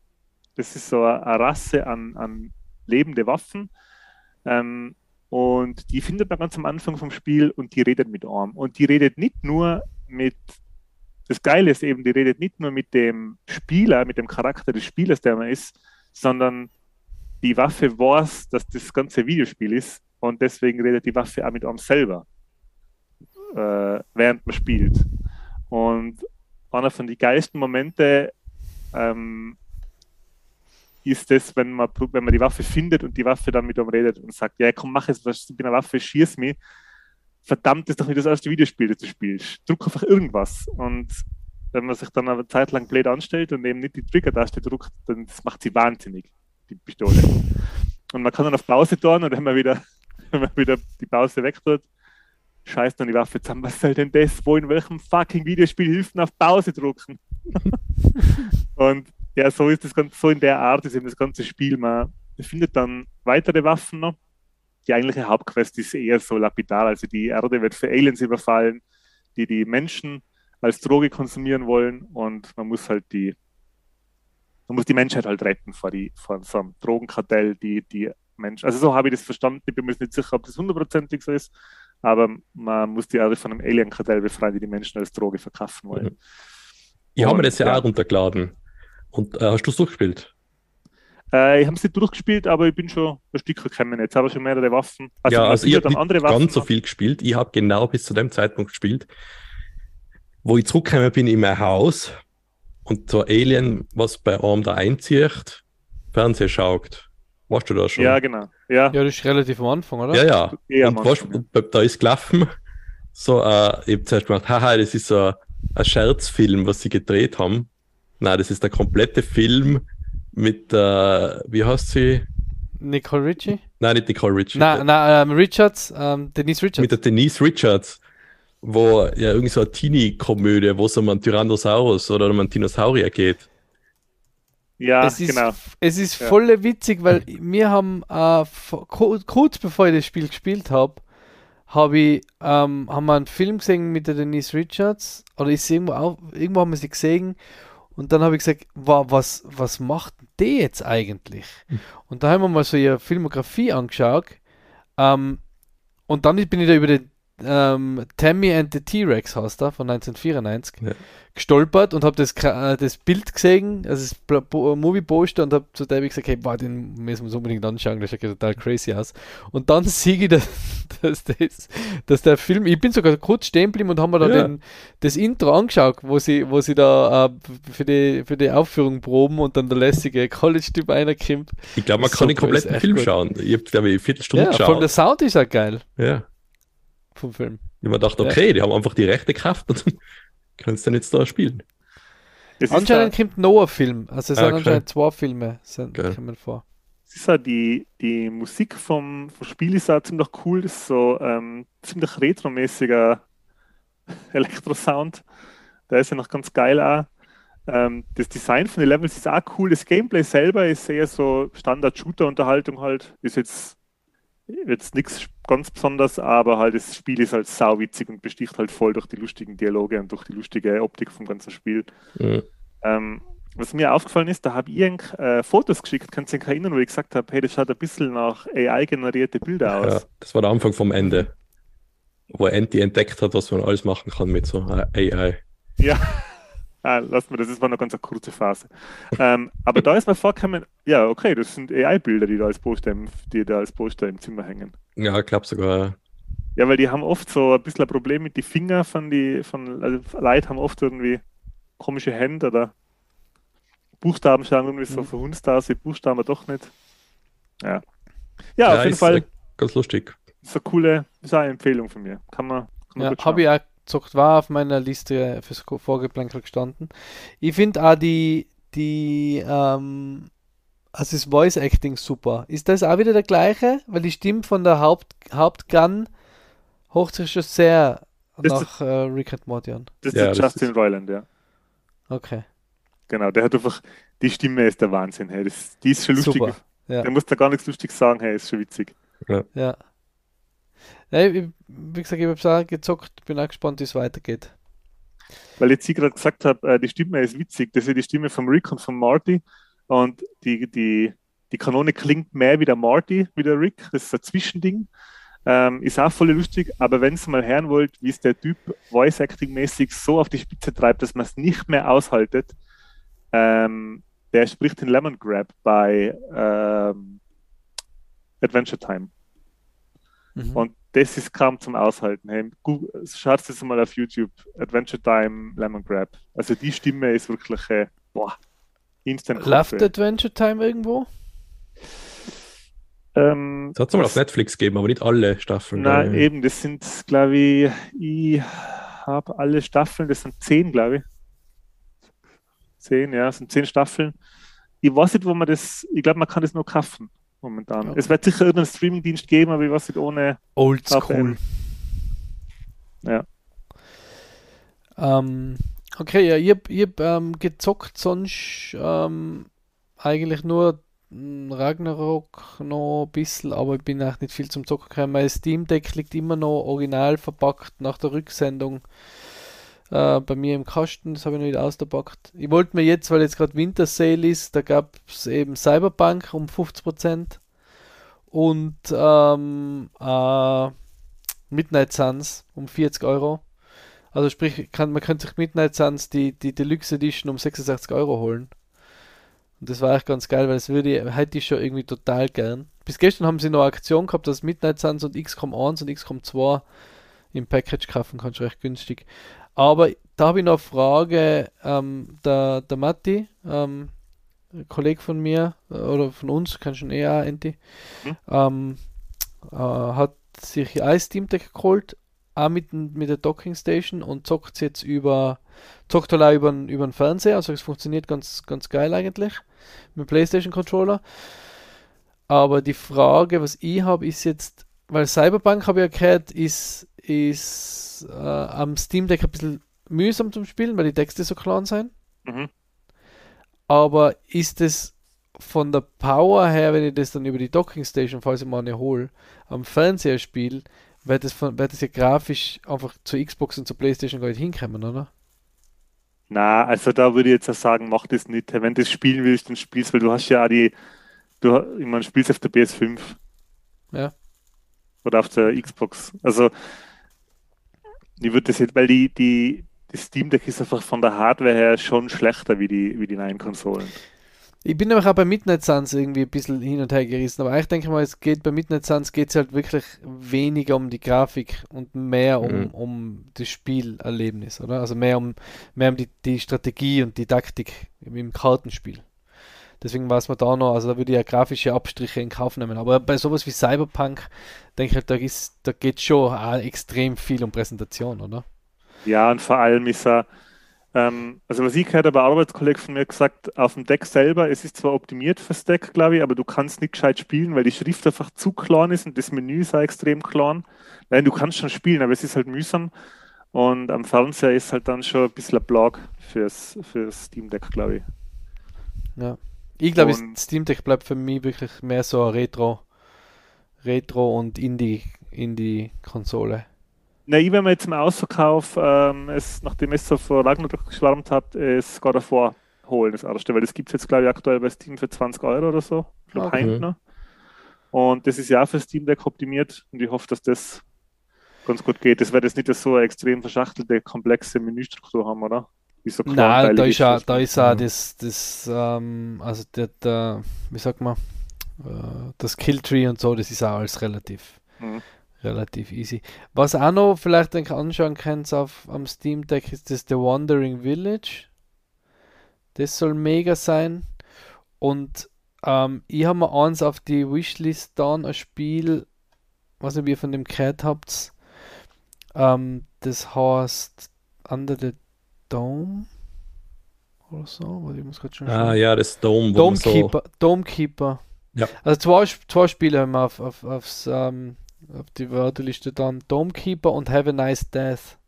Das ist so eine Rasse an, an lebende Waffen. Ähm, und die findet man ganz am Anfang vom Spiel und die redet mit Arm. Und die redet nicht nur mit, das Geile ist eben, die redet nicht nur mit dem Spieler, mit dem Charakter des Spielers, der man ist, sondern die Waffe weiß, dass das ganze Videospiel ist und deswegen redet die Waffe auch mit einem selber, äh, während man spielt. Und einer von den geilsten Momente ähm, ist das, wenn man, wenn man die Waffe findet und die Waffe dann mit ihm redet und sagt, ja komm, mach es, ich bin eine Waffe, schieß mich. Verdammt, ist doch nicht das erste Videospiel, das du spielst. Druck einfach irgendwas. Und wenn man sich dann eine Zeit lang blöd anstellt und eben nicht die Trigger-Taste druckt, dann macht sie wahnsinnig, die Pistole. Und man kann dann auf Pause tun und wenn man wieder, wenn man wieder die Pause wegtut, scheißt dann die Waffe zusammen. Was soll denn das? Wo in welchem fucking Videospiel hilft auf Pause drucken? und ja, so ist das ganz, so in der Art ist eben das ganze Spiel. Man findet dann weitere Waffen noch. Die eigentliche Hauptquest ist eher so lapidar. Also die Erde wird für Aliens überfallen, die die Menschen als Droge konsumieren wollen und man muss halt die man muss die Menschheit halt retten vor, die, vor so einem Drogenkartell, die, die Menschen. Also so habe ich das verstanden. Ich bin mir nicht sicher, ob das hundertprozentig so ist, aber man muss die Erde von einem Alien-Kartell befreien, die die Menschen als Droge verkaufen wollen. Ich habe mir das ja, ja auch runtergeladen. Und äh, hast du es durchgespielt? Äh, ich habe es nicht durchgespielt, aber ich bin schon ein Stück gekommen. Jetzt habe ich schon mehrere Waffen. Also, ja, also ich habe nicht andere Waffen ganz so viel gespielt. Ich habe genau bis zu dem Zeitpunkt gespielt, wo ich zurückgekommen bin in mein Haus und so Alien, was bei einem da einzieht, Fernseher schaut. Weißt du das schon? Ja, genau. Ja, ja das ist relativ am Anfang, oder? Ja, ja. ja und weißt, ja. da ist gelaufen, so, äh, ich habe zuerst gedacht, haha, das ist so ein Scherzfilm, was sie gedreht haben. Nein, das ist der komplette Film mit, äh, wie heißt sie? Nicole Richie? Nein, nicht Nicole Richie. Nein, nein, ähm, Richards, ähm, Denise Richards. Mit der Denise Richards, wo ja irgendwie so eine Teenie-Komödie, wo es um einen Tyrannosaurus oder um einen Dinosaurier geht. Ja, es ist, genau. Es ist ja. voll witzig, weil wir haben äh, kurz bevor ich das Spiel gespielt habe, hab ich, ähm, haben wir einen Film gesehen mit der Denise Richards oder ist irgendwo, auch, irgendwo haben wir sie gesehen und dann habe ich gesagt, was, was macht die jetzt eigentlich? Mhm. Und da haben wir mal so ihre Filmografie angeschaut. Ähm, und dann bin ich da über den ähm, Tammy and the T-Rex heißt er, von 1994, ja. gestolpert und habe das, äh, das Bild gesehen, also das Movie-Poster und habe zu dem gesagt, hey, boah, den müssen wir uns unbedingt anschauen, das schaut total crazy aus. Und dann sehe ich, dass, dass, das, dass der Film, ich bin sogar kurz stehen geblieben und haben mir da ja. den, das Intro angeschaut, wo sie, wo sie da äh, für, die, für die Aufführung proben und dann der lässige College-Typ reinkommt. Ich glaube, man kann den kompletten Film gut. schauen. Ich habe, glaube ich, eine Viertelstunde ja, geschaut. Von der Sound ist auch geil. Ja vom Film. Ich mir dachte, okay, ja. die haben einfach die rechte Kraft und kannst dann jetzt da spielen. Es anscheinend kommt noch ein Film. Also es ah, sind okay. anscheinend zwei Filme, sind, kommen vor. Es ist auch die, die Musik vom, vom Spiel ist auch ziemlich cool. Das ist so ähm, ziemlich retromäßiger Elektrosound. Der ist ja noch ganz geil auch. Ähm, das Design von den Levels ist auch cool. Das Gameplay selber ist eher so Standard-Shooter-Unterhaltung halt. Ist jetzt jetzt nichts ganz besonders, aber halt das Spiel ist halt sauwitzig und besticht halt voll durch die lustigen Dialoge und durch die lustige Optik vom ganzen Spiel. Mhm. Ähm, was mir aufgefallen ist, da habe ich äh, Fotos geschickt, kannst du dich erinnern, wo ich gesagt habe, hey, das schaut ein bisschen nach AI-generierte Bilder aus. Ja, das war der Anfang vom Ende, wo Andy entdeckt hat, was man alles machen kann mit so AI. Ja, Ah, lass mal, das ist war noch ganz eine kurze Phase. ähm, aber da ist mir vorgekommen, ja, okay, das sind AI-Bilder, die da als Poster im, die da als Poster im Zimmer hängen. Ja, ich glaube sogar. Ja, weil die haben oft so ein bisschen ein Problem mit den Fingern von die, von also Leute haben oft irgendwie komische Hände oder Buchstaben schauen irgendwie so mhm. verhunzt aus, die Buchstaben doch nicht. Ja. Ja, ja auf jeden Fall. Ganz lustig. So eine coole, ist eine Empfehlung von mir. Kann man, kann man ja, habe ich auch gezockt, war auf meiner Liste fürs Vorgeplänkel gestanden. Ich finde auch die, die ähm, Also ist Voice Acting super. Ist das auch wieder der gleiche? Weil die Stimme von der Haupt Hauptgun hocht sich schon sehr Das nach äh, Rick and Morty an. Das Ja, ist das Justin Roiland, ja. Okay. Genau, der hat einfach, die Stimme ist der Wahnsinn, hey. Das, die ist schon lustig. Super. Ja. Der muss da gar nichts lustig sagen, hey, ist schon witzig. Ja. ja ich, wie gesagt, ich habe es auch gezockt, bin auch gespannt, wie es weitergeht. Weil jetzt ich gerade gesagt habe, äh, die Stimme ist witzig, das ist die Stimme von Rick und von Marty. Und die, die, die Kanone klingt mehr wie der Marty, wie der Rick. Das ist ein Zwischending. Ähm, ist auch voll lustig, aber wenn ihr mal hören wollt, wie es der Typ Voice Acting mäßig so auf die Spitze treibt, dass man es nicht mehr aushaltet, ähm, der spricht den Lemon Grab bei ähm, Adventure Time. Mhm. Und das ist kaum zum Aushalten. Hey, schaut es mal auf YouTube. Adventure Time, Lemon Grab. Also die Stimme ist wirklich, äh, boah, instant Läuft. Adventure Time irgendwo? Ähm, Das hat es mal auf Netflix gegeben, aber nicht alle Staffeln. Nein, Äh, eben, das sind, glaube ich, ich habe alle Staffeln, das sind zehn, glaube ich. Zehn, ja, das sind zehn Staffeln. Ich weiß nicht, wo man das, ich glaube, man kann das nur kaufen momentan. Okay. Es wird sicher irgendeinen Streamingdienst geben, aber ich weiß nicht, ohne. Old Auf School. M. Ja. Ähm, okay, ja, ich hab, ich hab ähm, gezockt, sonst ähm, eigentlich nur Ragnarok noch ein bisschen, aber ich bin auch nicht viel zum Zocken gekommen. Mein Steam Deck liegt immer noch original verpackt nach der Rücksendung äh, bei mir im Kasten, das habe ich noch nicht ausgepackt. Ich wollte mir jetzt, weil jetzt gerade Winter Sale ist, da gab es eben Cyberpunk um 50% und ähm, äh, Midnight Suns um 40 Euro. Also sprich, kann, man könnte sich Midnight Suns die, die Deluxe Edition um 66 Euro holen. Und das war echt ganz geil, weil das würde ich, hätte ich schon irgendwie total gern. Bis gestern haben sie noch eine Aktion gehabt, dass Midnight Suns und XCOM 1 und XCOM 2 im Package kaufen kannst, recht günstig. Aber da habe ich noch eine Frage, ähm, der, der Matti, ähm, ein Kollege von mir äh, oder von uns, kannst du ihn eher, Enti, Mhm. ähm, äh, hat sich ein Steam Deck geholt, auch mit, mit der Docking Station und zockt jetzt über, zockt halt auch über, den- über den Fernseher, also es funktioniert ganz, ganz geil eigentlich mit dem PlayStation Controller. Aber die Frage, was ich habe, ist jetzt, weil Cyberpunk habe ich ja gehört, ist, ist äh, am Steam Deck ein bisschen mühsam zum Spielen, weil die Texte so klein sind. Mhm. Aber ist es von der Power her, wenn ich das dann über die Docking Station, falls ich mal eine hole, am Fernseher spiele, wird das, von, wird das ja grafisch einfach zur Xbox und zur Playstation gar nicht hinkommen, oder? Na, also da würde ich jetzt auch sagen, mach das nicht. Wenn du das spielen willst, dann spielst, weil du hast ja auch die, du, ich meine, spielst auf der PS5. Ja. Oder auf der Xbox. Also, ich würde das jetzt, weil die, die, das Steam Deck ist einfach von der Hardware her schon schlechter wie die, wie die neuen Konsolen. Ich bin nämlich auch bei Midnight Suns irgendwie ein bisschen hin und her gerissen, aber ich denke mal, es geht bei Midnight Suns geht es halt wirklich weniger um die Grafik und mehr um, Mhm. um das Spielerlebnis, oder? Also mehr um, mehr um die, die Strategie und die Taktik im, im Kartenspiel. Deswegen weiß man da noch, also da würde ich ja grafische Abstriche in Kauf nehmen. Aber bei sowas wie Cyberpunk, denke ich halt, da, ist, da geht schon auch extrem viel um Präsentation, oder? Ja, und vor allem ist er, ähm, also was ich gehört habe, ein Arbeitskollege von mir gesagt, auf dem Deck selber, es ist zwar optimiert fürs Deck, glaube ich, aber du kannst nicht gescheit spielen, weil die Schrift einfach zu klein ist und das Menü ist auch extrem klein. Nein, du kannst schon spielen, aber es ist halt mühsam. Und am Fernseher ist halt dann schon ein bisschen ein Blog fürs, fürs Steam Deck, glaube ich. Ja. Ich glaube, Steam Deck bleibt für mich wirklich mehr so ein Retro, Retro und Indie, Indie-Konsole. Na, ich werde mir jetzt im Ausverkauf, ähm, es, nachdem es so vor Ragnarok geschwärmt hat, es God of War holen, das erste, weil das gibt es jetzt, glaube ich, aktuell bei Steam für 20 Euro oder so. Ich glaube, Okay. Und das ist ja auch für Steam Deck optimiert und ich hoffe, dass das ganz gut geht. Das wird jetzt nicht so eine extrem verschachtelte, komplexe Menüstruktur haben, oder? Wie so Nein, da ist, das. da ist auch Mhm. das, das ähm, also der, der, wie sagt man, äh, das Killtree und so, das ist auch alles relativ, Mhm. relativ easy. Was auch noch vielleicht anschauen könnt auf am Steam Deck ist das The Wandering Village. Das soll mega sein. Und ähm, ich habe mir eins auf die Wishlist dann ein Spiel, was ihr von dem gehört habt. Ähm, das heißt Under the Dome oder so. Ich muss schon ah, ja, das Dome. Domekeeper. So... Domekeeper. Ja. Also zwei, zwei Spiele haben wir auf, auf, aufs, ähm, auf die Wörterliste dann. Domekeeper und Have a Nice Death.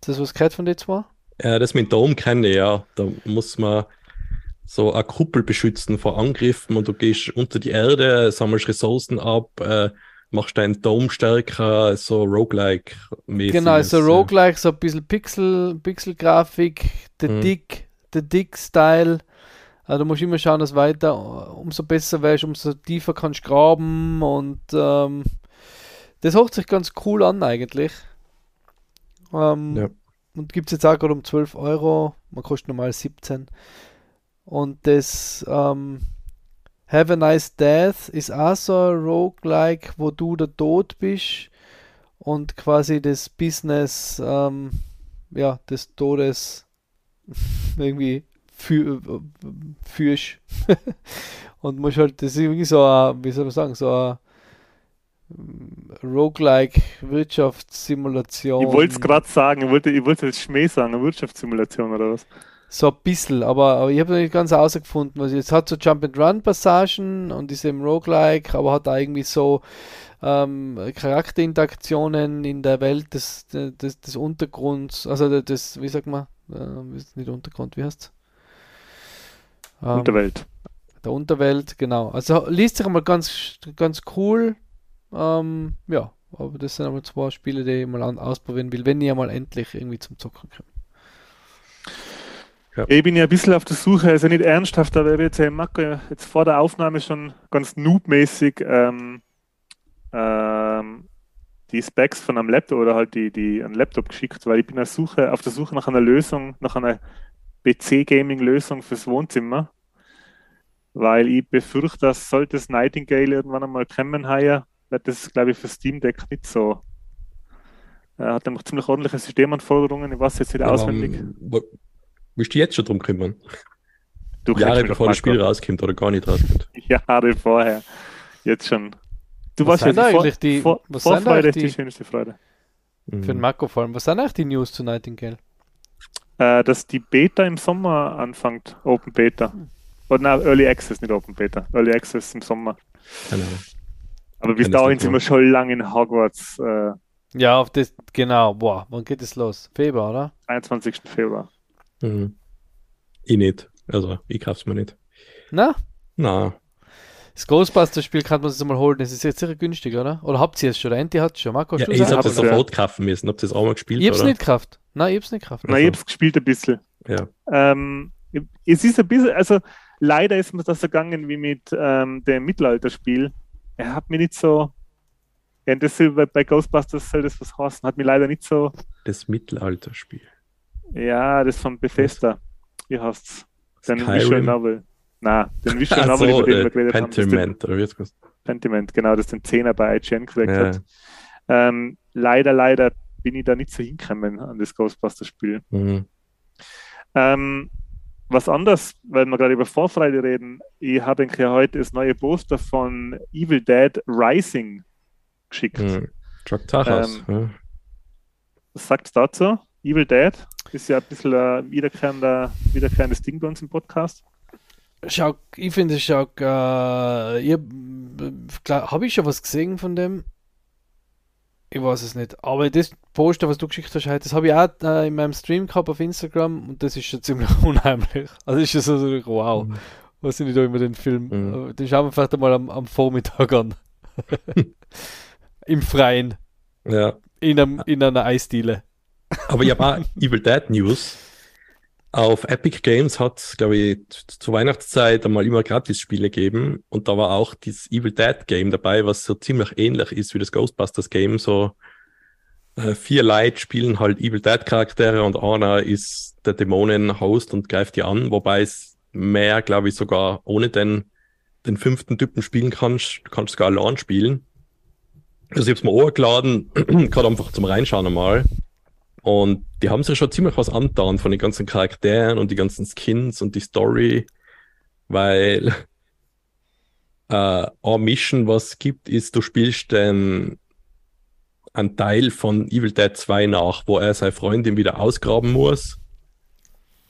Ist das was gehört von den zwei? Ja, das mit Dome kenne ich ja. Da muss man so eine Kuppel beschützen vor Angriffen und du gehst unter die Erde, sammelst Ressourcen ab, äh, machst deinen Dome stärker, so Roguelike-mäßig. Genau, so Roguelike, so ein bisschen Pixel, Pixel-Grafik, der hm. Dick, der Dick-Style. Also du musst immer schauen, dass weiter, umso besser wärst, umso tiefer kannst du graben und ähm, das hört sich ganz cool an eigentlich. Ähm, ja. Und gibt es jetzt auch gerade um 12 Euro, man kostet normal 17. Und das ähm, Have a Nice Death ist auch so Roguelike, wo du der Tod bist und quasi das Business ähm, ja, des Todes irgendwie für, und musst halt, das ist irgendwie so ein, wie soll man sagen, so ein Roguelike Wirtschaftssimulation. Ich wollte es gerade sagen, ich wollte, wollte jetzt Schmäh sagen, eine Wirtschaftssimulation oder was? So ein bisschen, aber, aber ich habe noch nicht ganz herausgefunden. Also es hat so Jump-and-Run-Passagen und ist eben Roguelike, aber hat irgendwie so ähm, Charakterinteraktionen in der Welt des, des, des Untergrunds, also des, wie sagt man, äh, nicht Untergrund, wie heißt ähm, Unterwelt. Der Unterwelt, genau. Also liest sich einmal ganz, ganz cool. Ähm, ja, aber das sind einmal zwei Spiele, die ich mal ausprobieren will, wenn ich einmal endlich irgendwie zum Zocken komme. Ja. Ich bin ja ein bisschen auf der Suche, also nicht ernsthaft, aber ich jetzt, Marco jetzt vor der Aufnahme schon ganz noobmäßig ähm, ähm, die Specs von einem Laptop oder halt die, die einen Laptop geschickt, weil ich bin auf, Suche, auf der Suche nach einer Lösung, nach einer PC-Gaming-Lösung fürs Wohnzimmer, weil ich befürchte, dass sollte das Nightingale irgendwann einmal kommen heuer, wird das, glaube ich, für Steam Deck nicht so. Er hat nämlich ziemlich ordentliche Systemanforderungen, ich weiß jetzt nicht ja, auswendig. Willst du jetzt schon drum kümmern? Du Jahre bevor das Spiel rauskommt oder gar nicht rauskommt. Jahre vorher. Jetzt schon. Du was weißt ja, eigentlich vor, die, vor, was Vorfreude ist die, die schönste Freude. Für den Marco vor allem. Was sind eigentlich die News zu Nightingale? Äh, dass die Beta im Sommer anfängt, Open Beta. Hm. Oder nein, Early Access, nicht Open Beta. Early Access im Sommer. Genau. Aber bis dahin sind wir schon lange in Hogwarts. Äh, ja, auf das, genau. Boah, wann geht es los? Februar, oder? 21. Februar. Mhm. Ich nicht. Also, ich kauf's mir nicht. Na? Na. Das Ghostbusters-Spiel kann man sich mal holen. Das ist jetzt sicher günstig, oder? Oder habt ihr es schon? Enti hat es schon. Marco, ja, ich habe es sofort kaufen müssen. Habt ihr es auch mal gespielt? Ich hab's oder? nicht gekauft. Nein, ich hab's nicht gekauft. Nein, ich hab's gespielt ein bisschen. Ja. Ähm, es ist ein bisschen, also leider ist mir das ergangen wie mit ähm, dem Mittelalterspiel. Er hat mir nicht so. Ja, das bei Ghostbusters soll das was heißen. Hat mir leider nicht so. Das Mittelalterspiel. Ja, das von Bethesda. Wie heißt's? Den Skyrim. Visual Novel. Na, den Visual Novel, so, über den wir geredet Pentiment, haben. Oder Pentiment, genau, das den 10er bei IGN gekriegt ja. hat. Ähm, leider, leider bin ich da nicht so hingekommen an das Ghostbusters-Spiel. Mhm. Ähm, was anders, weil wir gerade über Vorfreude reden, ich habe ja heute das neue Poster von Evil Dead Rising geschickt. Mhm. Chuck Tachas. Ähm, ja. Was sagt dazu? Evil Dead? Ist ja ein bisschen ein wiederkehrender, wiederkehrendes Ding bei uns im Podcast. Schau, ich finde es schau, äh, habe ich schon was gesehen von dem? Ich weiß es nicht. Aber das Poster, was du geschickt hast, das habe ich auch äh, in meinem Stream gehabt auf Instagram und das ist schon ziemlich unheimlich. Also ist schon so, wow, mhm. was sind ich da immer den Film? Mhm. Den schauen wir vielleicht einmal am, am Vormittag an. Im Freien. Ja. In, einem, in einer Eisdiele. Aber habe auch Evil Dead News. Auf Epic Games hat glaube ich, zur Weihnachtszeit einmal immer Gratis-Spiele gegeben und da war auch dieses Evil Dead Game dabei, was so ziemlich ähnlich ist wie das Ghostbusters Game. So äh, vier Leute spielen halt Evil Dead Charaktere und einer ist der Dämonen-Host und greift die an, wobei es mehr, glaube ich, sogar ohne den, den fünften Typen spielen kannst. Du kannst sogar allein spielen. Also ich habe es mir hochgeladen, gerade einfach zum Reinschauen einmal. Und die haben sich schon ziemlich was angetan von den ganzen Charakteren und die ganzen Skins und die Story, weil äh, eine Mission, was es gibt, ist, du spielst den einen Teil von Evil Dead 2 nach, wo er seine Freundin wieder ausgraben muss.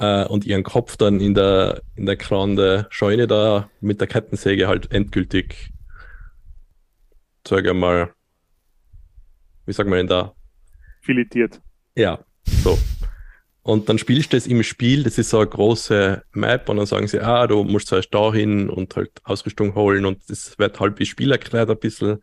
äh, und ihren Kopf dann in der, in der Grande Scheune da mit der Kettensäge halt endgültig, sage mal, wie sagen wir denn da? Filetiert. Ja, so. Und dann spielst du das im Spiel, das ist so eine große Map und dann sagen sie, ah, du musst zuerst da hin und halt Ausrüstung holen und das wird halt wie Spiel erklärt ein bisschen.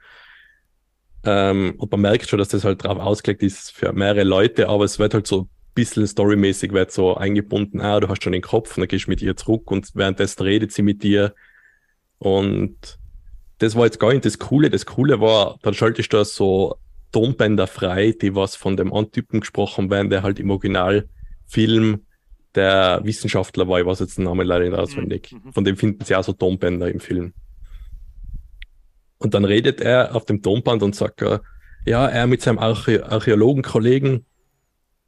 Ähm, und man merkt schon, dass das halt drauf ausgelegt ist für mehrere Leute, aber es wird halt so ein bisschen storymäßig wird so eingebunden, ah, du hast schon den Kopf und dann gehst du mit ihr zurück und währenddessen redet sie mit dir. Und das war jetzt gar nicht das Coole. Das Coole war, dann schaltest du so Tonbänder frei, die was von dem Antypen gesprochen werden, der halt im Original Film der Wissenschaftler war, ich weiß jetzt den Namen leider nicht auswendig. Mhm. Von dem finden sie auch so Tonbänder im Film. Und dann redet er auf dem Tonband und sagt, ja, er mit seinem Archä Archäologenkollegen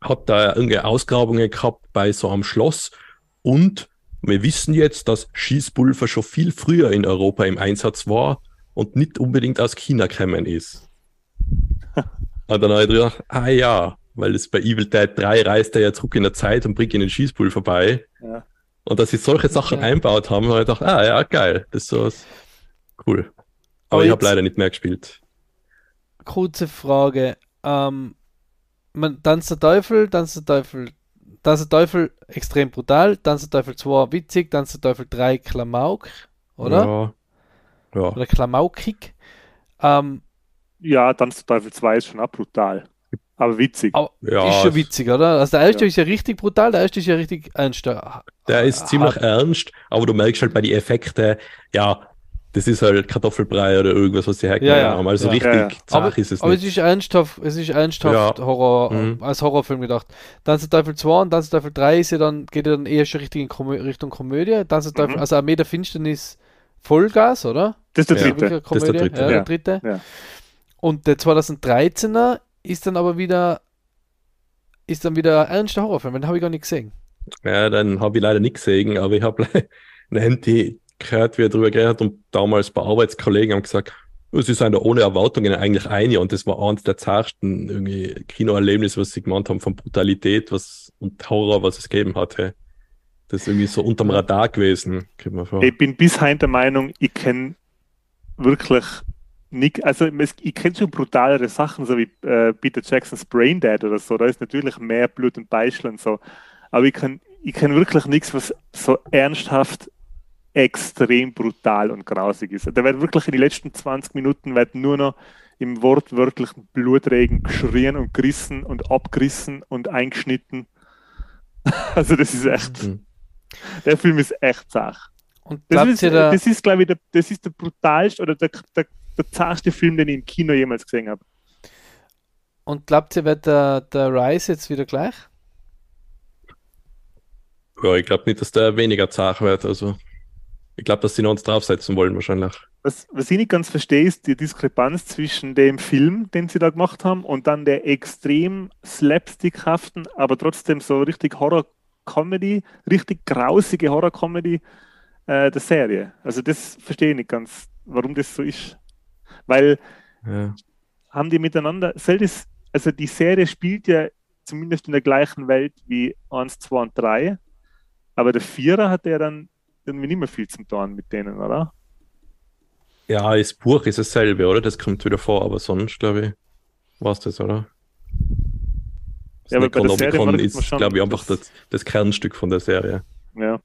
hat da irgendeine Ausgrabungen gehabt bei so einem Schloss und wir wissen jetzt, dass Schießpulver schon viel früher in Europa im Einsatz war und nicht unbedingt aus China gekommen ist. Und dann habe ich gedacht, ah ja, weil es bei Evil Dead 3 reist er ja zurück in der Zeit und bringt ihn den Schießpool vorbei. Ja. Und dass sie solche Sachen okay. einbaut haben, habe ich gedacht, ah ja, geil, das ist so cool. Aber, Aber ich habe leider nicht mehr gespielt. Kurze Frage. Ähm, man, Tanz der Teufel, Tanz der Teufel, Tanz der Teufel extrem brutal, Tanz der Teufel 2 witzig, Tanz der Teufel 3 Klamauk, oder? Ja. ja. Oder Klamaukig. Ähm, ja, Tanz der Teufel 2 ist schon auch brutal. Aber witzig. Aber ja, ist schon witzig, oder? Also der erste ja. ist ja richtig brutal, der erste ist ja richtig ernst. Der ist ah, ziemlich ernst, aber du merkst halt bei den Effekten, ja, das ist halt Kartoffelbrei oder irgendwas, was sie hergenommen ja, ja. haben. Also richtig ja, aber, ist es aber nicht. es ist ernsthaft, es ist ernsthaft Horror, mhm. als Horrorfilm gedacht. Dann der Teufel 2 und Tanz der Teufel 3 ist ja dann, geht ja dann eher schon richtig in Komö Richtung Komödie. Tanz der Teufel, mhm. also Armee der Finsternis Vollgas, oder? Das ist der dritte. Das ist der dritte. Ja, der dritte. Und der 2013er ist dann aber wieder ist dann wieder ein ernster Horrorfilm, den habe ich gar nicht gesehen. Ja, dann habe ich leider nicht gesehen, aber ich habe eine Handy gehört, wie er darüber geredet hat und damals bei Arbeitskollegen haben gesagt, sie sind da ohne Erwartungen eigentlich ein und das war eines der irgendwie Kinoerlebnisse, was sie gemeint haben von Brutalität was, und Horror, was es gegeben hatte. Das ist irgendwie so unterm Radar gewesen. Ich bin bis heute der Meinung, ich kenne wirklich nicht, also ich kenne schon brutalere Sachen, so wie äh, Peter Jacksons Brain Dead oder so, da ist natürlich mehr Blut und Beischel und so, aber ich kann ich kenn wirklich nichts, was so ernsthaft extrem brutal und grausig ist. Da wird wirklich in den letzten 20 Minuten wird nur noch im wortwörtlichen Blutregen geschrien und gerissen und abgerissen und eingeschnitten. Also das ist echt, mhm. der Film ist echt Sach. Und das ist, da das ist, glaube ich, der, das ist der brutalste oder der, der, der zarteste Film, den ich im Kino jemals gesehen habe. Und glaubt ihr, wird der, der Rise jetzt wieder gleich? Ja, ich glaube nicht, dass der weniger zart wird. Also, ich glaube, dass sie noch uns draufsetzen wollen, wahrscheinlich. Was, was ich nicht ganz verstehe, ist die Diskrepanz zwischen dem Film, den sie da gemacht haben, und dann der extrem slapstickhaften, aber trotzdem so richtig Horror-Comedy, richtig grausige Horror-Comedy äh, der Serie. Also, das verstehe ich nicht ganz, warum das so ist. Weil ja. haben die miteinander, selbst, also die Serie spielt ja zumindest in der gleichen Welt wie 1, 2 und 3, aber der Vierer hat ja dann irgendwie nicht mehr viel zum tun mit denen, oder? Ja, das Buch ist dasselbe, oder? Das kommt wieder vor, aber sonst, glaube ich, war es das, oder? Das ja, Serie ist, glaube ich, einfach das, das, Kernstück von der Serie. Ja.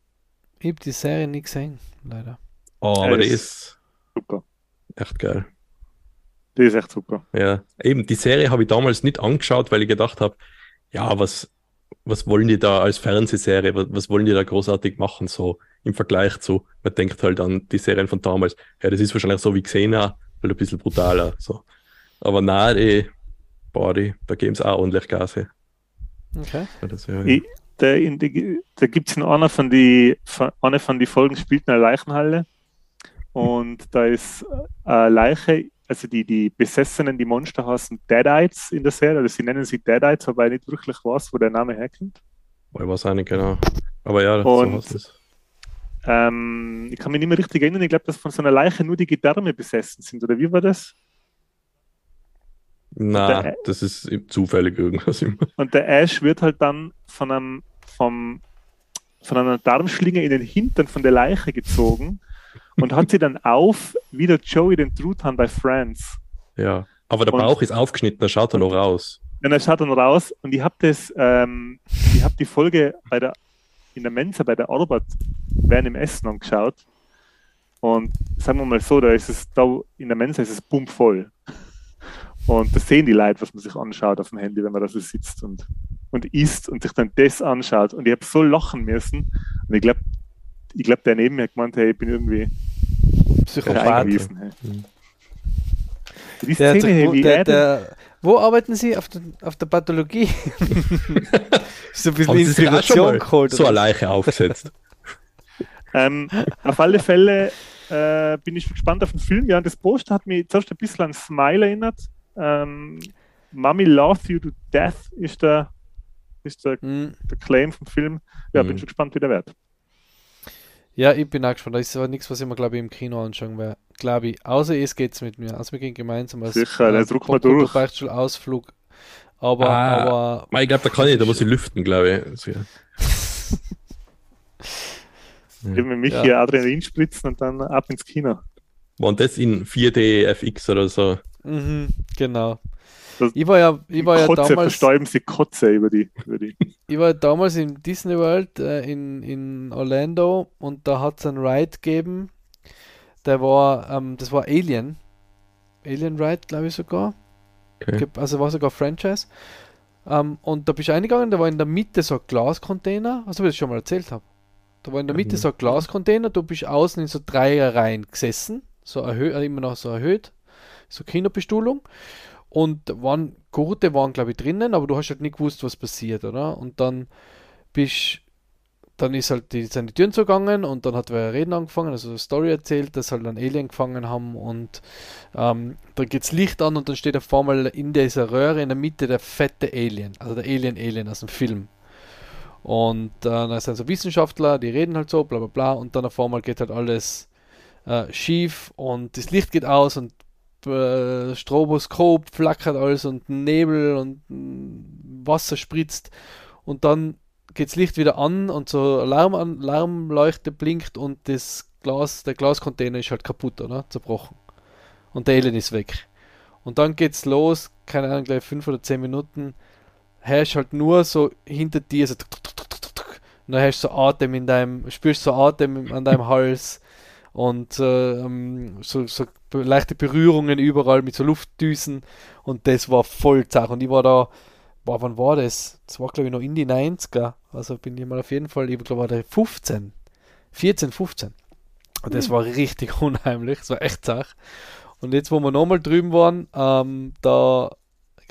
Ich habe die Serie nicht gesehen, leider. Oh, aber ja, der ist super. Echt geil. Die ist echt super. Ja, eben, die Serie habe ich damals nicht angeschaut, weil ich gedacht habe, ja, was, was wollen die da als Fernsehserie, was, was, wollen die da großartig machen, so im Vergleich zu, man denkt halt an die Serien von damals, ja, das ist wahrscheinlich so wie Xena, halt ein bisschen brutaler, so. Aber nein, die, boah, die, da geben sie auch ordentlich Gas her. Okay. Das, ja, ich, da, da gibt es in einer von die, eine von die Folgen spielt in einer Leichenhalle und da ist eine Leiche also die, die Besessenen, die Monster heißen Deadites in der Serie, also sie nennen sie Deadites, wobei ich nicht wirklich weiß, wo der Name herkommt. Ich weiß auch nicht genau. Aber ja, Und, so es. Ähm, ich kann mich nicht mehr richtig erinnern, ich glaube, dass von so einer Leiche nur die Gedärme besessen sind, oder wie war das? Na, der, das ist zufällig irgendwas. Und der Ash wird halt dann von einem, vom von einer Darmschlinge in den Hintern von der Leiche gezogen und hat sie dann auf, wie der Joey den Truthahn bei Friends. Ja, aber der Bauch und, ist aufgeschnitten, da schaut er noch raus. Ja, er schaut dann raus und ich habe das, ähm, ich habe die Folge bei der, in der Mensa bei der Arbeit während im Essen angeschaut und sagen wir mal so, da ist es da in der Mensa ist es pumpvoll. Und das sehen die Leute, was man sich anschaut auf dem Handy, wenn man da so sitzt und, und isst und sich dann das anschaut. Und ich habe so lachen müssen. Und ich glaube, ich glaub, der neben mir hat gemeint, hey, ich bin irgendwie Psychopath. Hey. Mhm. Die Szene, der, hey, wie der, der, wo arbeiten Sie? Auf, der, auf der Pathologie? so ein bisschen Inspiration geholt. So eine Leiche aufgesetzt. ähm, auf alle Fälle äh, bin ich gespannt auf den Film. Ja, das Poster hat mich zuerst ein bisschen an Smile erinnert. Ähm, Mommy Loves You to Death ist der, ist der, mm. der Claim vom Film. Ja, mm. bin schon gespannt, wie der wird. Ja, ich bin auch gespannt. Das ist aber nichts, was ich mir, glaube ich, im Kino anschauen werde. Glaube ich. Außer es geht's mit mir. Also wir gehen gemeinsam als Sicher, äh, druck mal durch. Ausflug. Aber, ah, aber. Ich glaube, da kann ich, da muss ich lüften, glaube ich. Also, ja. ja. mit Michi ja. Adrenalin spritzen und dann ab ins Kino. War das in 4D FX oder so? Mhm, genau. Das ich war ja, ich war Kotze, ja damals. Verstäuben sie Kotze über die. Über die. ich war damals in Disney World äh, in, in Orlando und da hat es einen Ride gegeben. Der war, ähm, das war Alien. Alien Ride, glaube ich sogar. Okay. Also war sogar Franchise. Ähm, und da bist du eingegangen, da war in der Mitte so ein Glascontainer, also wie ich das schon mal erzählt habe. Da war in der Mitte mhm. so ein Glascontainer, du bist außen in so Dreierreihen gesessen, so erhöht, immer noch so erhöht so Kinobestuhlung. Und waren Gurte waren, glaube ich, drinnen, aber du hast halt nicht gewusst, was passiert, oder? Und dann bist dann ist halt die, sind die Türen zugegangen und dann hat wer Reden angefangen, also eine Story erzählt, dass halt einen Alien gefangen haben und ähm, dann geht's Licht an und dann steht auf einmal in dieser Röhre in der Mitte der fette Alien, also der Alien Alien aus dem Film. Und äh, dann sind so Wissenschaftler, die reden halt so, bla bla bla, und dann auf einmal geht halt alles äh, schief und das Licht geht aus und äh, Stroboskop flackert alles und Nebel und Wasser spritzt und dann geht das Licht wieder an und so Alarm Alarmleuchte blinkt und das Glas, der Glascontainer ist halt kaputt, oder? Zerbrochen. Und der Alien ist weg. Und dann geht's los, keine Ahnung, gleich fünf oder zehn Minuten, herrscht halt nur so hinter dir so und dann hast du so Atem in deinem, spürst so Atem an deinem Hals und äh, ähm, so, so leichte Berührungen überall mit so Luftdüsen und das war voll zach. Und ich war da, boah, wann war das? Das war glaube ich noch in die 90er. Also bin ich mal auf jeden Fall, ich glaube war der 15, 14, 15. Und das mhm. war richtig unheimlich, das war echt zach. Und jetzt, wo wir nochmal drüben waren, ähm, da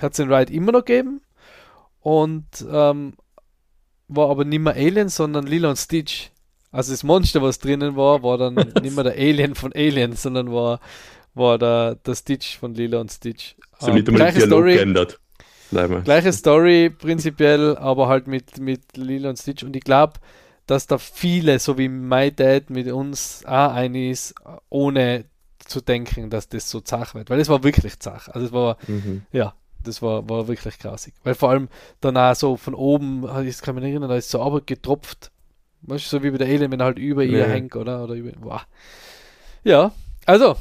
hat es den Ride immer noch gegeben und ähm, war aber nicht mehr Alien, sondern Lilo und Stitch. Also das Monster, was drinnen war, war dann nicht mehr der Alien von Alien, sondern war, war der, der Stitch von Lila und Stitch. So ähm, gleiche Story, geändert. Gleiche Story prinzipiell, aber halt mit, mit Lila und Stitch. Und ich glaube, dass da viele, so wie My Dad mit uns auch ein ist, ohne zu denken, dass das so zach wird. Weil es war wirklich zach. Also es war, mhm. ja, das war, war wirklich klassik. Weil vor allem danach so von oben, ich kann mich nicht erinnern, da ist so aber getropft Weißt du, so wie bei der Alien, wenn er halt über ihr hängt, oder? oder über, wow. Ja, also,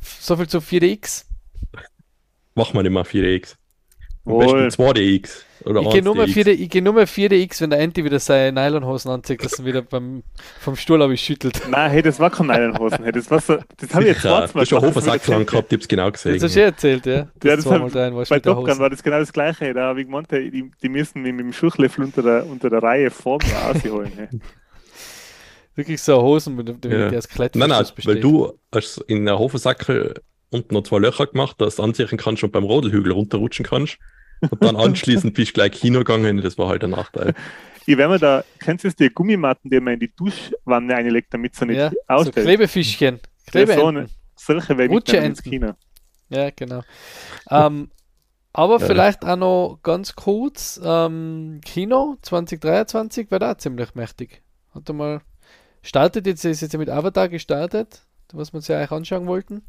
so viel zu 4DX. Mach mal nicht mal 4DX. Am besten 2DX. Oder ich gehe nur, mal 4D, ich geh nur mal 4DX, wenn der Anti wieder seine Nylonhosen anzieht, dass er wieder beim, vom Stuhl aber schüttelt. Nein, hey, das war keine Nylonhosen. Hey, das war so, das habe ich jetzt zweimal Du hast schon Hofersackflang gehabt, ich hab's genau gesehen. Das hast du ja erzählt, ja. Das ja, das hat, rein, bei Top Gun war das genau das Gleiche. Da habe ich gemeint, die, die müssen mich mit dem Schuchlöffel unter der, unter der Reihe vor mir rausholen. Hey. Wirklich so Hosen, mit dem ja. das Klettverschluss Nein, nein, weil du hast in der Hofensackel unten noch zwei Löcher gemacht, dass du anziehen kannst und beim Rodelhügel runterrutschen kannst. Und dann anschließend bist du gleich Kino gegangen, das war halt der Nachteil. Ich werde mir da, kennst du das, die Gummimatten, die man in die Duschwanne einlegt, damit sie nicht ja, ausfällt? So Klebefischchen. Klebeenten. Ja, so solche werde ich ins Kino. Ja, genau. ähm, aber ja. vielleicht auch noch ganz kurz, ähm, Kino 2023 wäre da ziemlich mächtig. Hat mal startet jetzt, ist jetzt mit Avatar gestartet, was wir uns ja eigentlich anschauen wollten.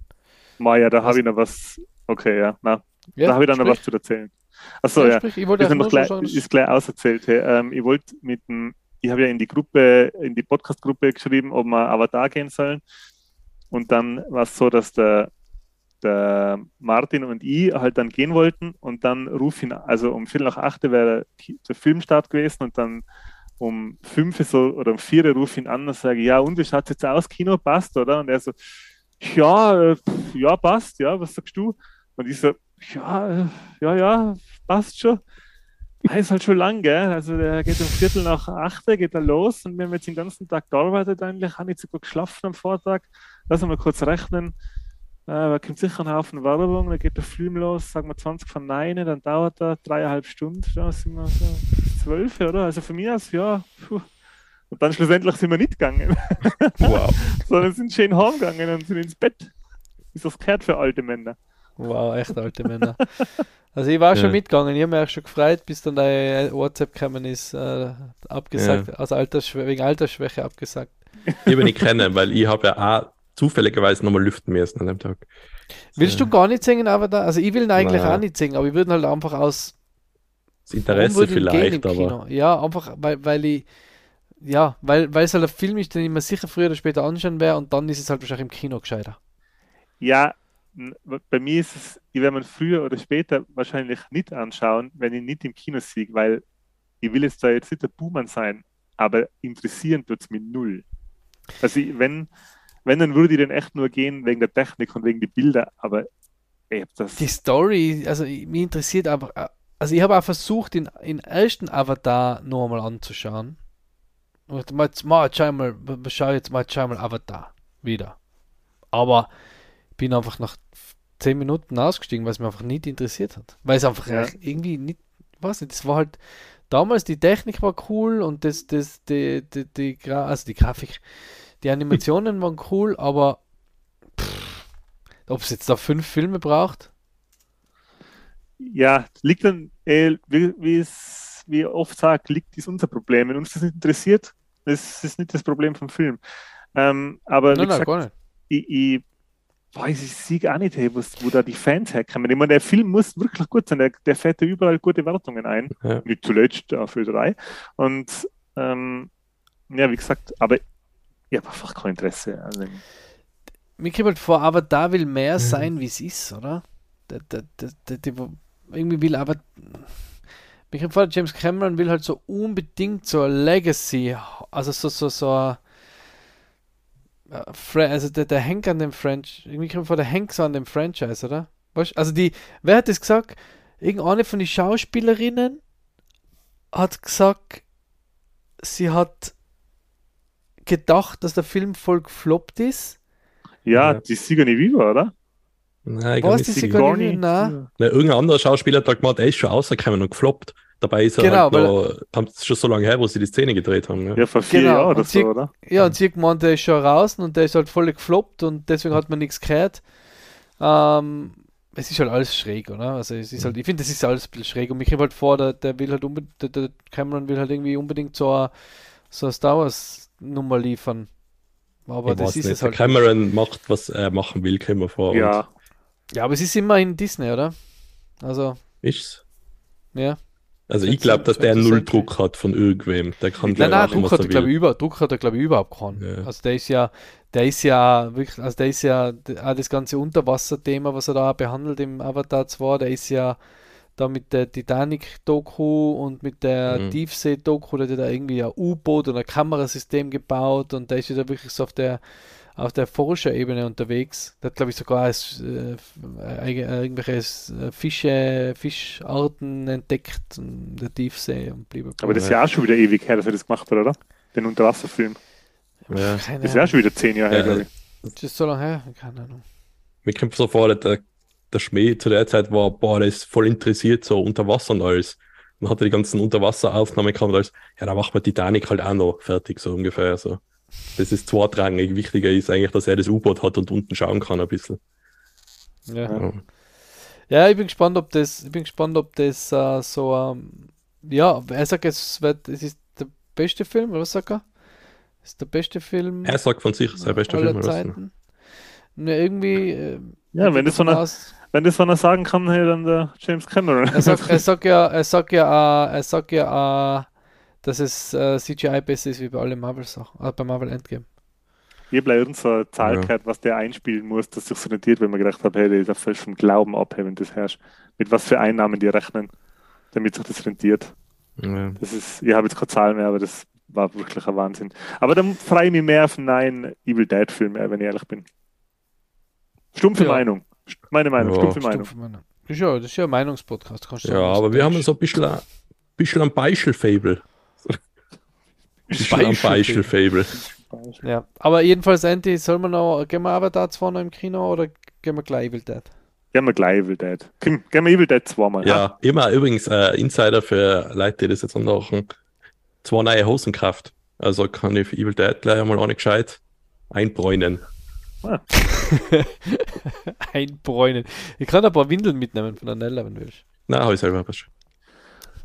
Maja, da habe ich noch was. Okay, ja, na. Ja, da habe ich dann sprich. noch was zu erzählen. Achso, ja. ja. Ich wollte noch gleich, ist gleich auserzählt. Hey. Ähm, ich wollte mit dem ich habe ja in die Gruppe, in die Podcast-Gruppe geschrieben, ob wir Avatar gehen sollen. Und dann war es so, dass der, der Martin und ich halt dann gehen wollten und dann ruf ihn, also um Viertel nach acht wäre der Filmstart gewesen und dann um fünf so oder um vier ruf ihn an und sage, ja, und wie schaut es jetzt aus? Kino passt, oder? Und er so, ja, äh, ja, passt, ja, was sagst du? Und ich so, ja, äh, ja, ja, passt schon. Er ist halt schon lang, gell? Also der geht um Viertel nach acht, geht er los und wir haben jetzt den ganzen Tag gearbeitet eigentlich, haben nicht so gut geschlafen am Vortag. Lass uns mal kurz rechnen. Äh, da kommt sicher ein Haufen Werbung, dann geht der Film los, sagen wir 20 von 9, dann dauert er dreieinhalb Stunden, da sind wir so zwölf, oder? Also für mich aus, ja, puh. Und dann schlussendlich sind wir nicht gegangen. Wow. Sondern sind schön heimgegangen und sind ins Bett. Ist das gehört für alte Männer. Wow, echt alte Männer. Also ich war ja. schon mitgegangen, ich habe mich auch schon gefreut, bis dann deine WhatsApp gekommen ist, äh, abgesagt, ja. aus Altersschwäche, wegen Altersschwäche abgesagt. Ich habe nicht kennen, weil ich habe ja auch zufälligerweise nochmal lüften müssen an dem Tag. Willst du gar nicht singen, aber da? Also ich will ihn eigentlich Nein. auch nicht singen, aber ich würde halt einfach aus das Interesse vielleicht, aber. Ja, einfach, weil, weil ich, ja, weil, weil es halt ein Film ist, den ich mir sicher früher oder später anschauen werde und dann ist es halt wahrscheinlich im Kino gescheiter. Ja, bei mir ist es, ich werde man früher oder später wahrscheinlich nicht anschauen, wenn ich nicht im Kino sehe, weil ich will jetzt da jetzt nicht der Buhmann sein, aber interessieren tut es mir null. Also ich, wenn, wenn, dann würde ich den echt nur gehen wegen der Technik und wegen der Bilder, aber ich hab das. Die Story, also mich interessiert aber, also ich habe auch versucht, den, den ersten Avatar noch einmal anzuschauen. Und mal, mal, schau mal, schau jetzt mal, schau mal Avatar wieder. Aber ich bin einfach nach 10 Minuten ausgestiegen, weil es mir einfach nicht interessiert hat. Weil es einfach ja. irgendwie nicht, weiß nicht, das war halt, damals die Technik war cool und das, das, die, die, die, also die Grafik, die Animationen waren cool, aber ob es jetzt da fünf Filme braucht, ja, liegt dann, äh, wie, wie es wie oft sagt, liegt ist unser Problem. Wenn uns das nicht interessiert, das ist nicht das Problem vom Film. Ähm, aber nein, wie gesagt, ich, ich weiß ich sehe auch nicht, hey, wo, wo da die Fans herkommen. Ich meine, der Film muss wirklich gut sein, der, der fährt ja überall gute Wertungen ein. Ja. Nicht zuletzt auf Ö3. Und ähm, ja, wie gesagt, aber ich habe einfach kein Interesse. Also, mir kommt halt vor, aber da will mehr sein, wie es ist, oder? Der, der, der, der, irgendwie will aber. Mich vor, James Cameron will halt so unbedingt so ein Legacy, also so, so, so also der, der hängt an dem Franchise, irgendwie kommt vor, der hängt so an dem Franchise, oder? Weißt? Also die, wer hat das gesagt? Irgendeine von den Schauspielerinnen hat gesagt, sie hat gedacht, dass der Film voll gefloppt ist. Ja, ja. die Sigourney Weaver, oder? Nein, ich Was, die Sigourney Weaver? Nein. Nein, irgendein anderer Schauspieler hat da gemacht, er ist schon rausgekommen und gefloppt. Dabei ist er genau, halt noch, haben es schon so lange her, wo sie die Szene gedreht haben. Ja, ja vor vier genau. Jahren oder sie, so, oder? Ja, und sie gemeint, der ist schon raus und der ist halt voll gefloppt und deswegen hat man nichts gehört. Ähm, es ist halt alles schräg, oder? Also es ist halt, ich finde, das ist alles ein bisschen schräg und mich halt vor, der, der will halt unbedingt, der, der, Cameron will halt irgendwie unbedingt so eine, so eine Star Wars Nummer liefern. Aber ich das ist nicht. es halt. Cameron macht, was er machen will, kommen wir vor. Ja. Ja, aber es ist immer in Disney, oder? Also. Ist's? Ja. Also ich glaube, dass der null Druck hat von irgendwem. Der kann nein, nein, Druck hat, er, glaube ich, über, Druck hat er, glaube ich, überhaupt keinen. Ja. Also der ist ja, der ist ja wirklich, also der ist ja auch das ganze Unterwasser-Thema, was er da behandelt im Avatar 2, der ist ja da mit der Titanic-Doku und mit der mhm. Tiefsee-Doku, der hat da irgendwie ein U-Boot und ein Kamerasystem gebaut und der ist ja da wirklich so auf der auf der Forscherebene unterwegs. Der hat, glaube ich, sogar als, äh, äh, irgendwelche äh, Fische, Fischarten entdeckt in der Tiefsee und blieb. Aber das ist ja auch schon wieder ewig her, dass er das gemacht hat, oder? Den Unterwasserfilm. Ja. Das ist ja schon wieder zehn Jahre her, glaube ich. Das ist so lange her, keine Ahnung. Mir kommt so vor, der, der Schmäh zu der Zeit war, boah, der ist voll interessiert, so unter Wasser und alles. Dann hat er die ganzen Unterwasseraufnahmen gehabt und alles. Ja, da macht man Titanic halt auch noch fertig, so ungefähr. So das ist zweitrangig. Wichtiger ist eigentlich, dass er das U-Boot hat und unten schauen kann ein bisschen. Ja. ja. ja. ich bin gespannt, ob das, ich bin gespannt, ob das uh, so, um, ja, er sagt, es, wird, es ist der beste Film, oder was sagt er? Es ist der beste Film. Er sagt von sich, sein bester Film. Zeiten. Ne, irgendwie. Äh, ja, wenn das, so eine, wenn das einer sagen kann, hey, dann der James Cameron. Er sagt, er sagt ja, er sagt ja, uh, er sagt ja, uh, dass es äh, CGI besser ist wie bei allen Marvel-Sachen, äh, bei Marvel Endgame. Ich habe leider so eine Zahl Ja. gehört, was der einspielen muss, dass sich so rentiert, wenn man gedacht hat, hey, der darf vom Glauben abheben, wenn das herrscht. Mit was für Einnahmen die rechnen, damit sich das rentiert. Ja. Das ist, ich habe jetzt keine Zahlen mehr, aber das war wirklich ein Wahnsinn. Aber dann freue ich mich mehr auf einen neuen Evil Dead Film, äh, wenn ich ehrlich bin. Stumpfe Ja. Meinung. Meine Meinung, Ja. stumpfe Meinung. Stumpfe Meinung. Das ist ja, das ist ja ein Meinungspodcast. Ja, aber wir haben so ein bisschen, ein bisschen ein Beispiel-Fable. Bisschen ein Beispiel-Fable. Ja, aber jedenfalls, Andy, soll man noch, gehen wir Avatar 2 noch im Kino oder gehen wir gleich Evil Dead? Gehen wir gleich Evil Dead. Komm, Gehen wir Evil Dead zweimal. Ja, immer übrigens äh, Insider für Leute, die das jetzt anmachen. Zwei neue Hosenkraft. Also kann ich für Evil Dead gleich einmal auch nicht gescheit einbräunen. Einbräunen. Ich kann ein paar Windeln mitnehmen von der Nella, wenn du willst. Na, habe ich selber was.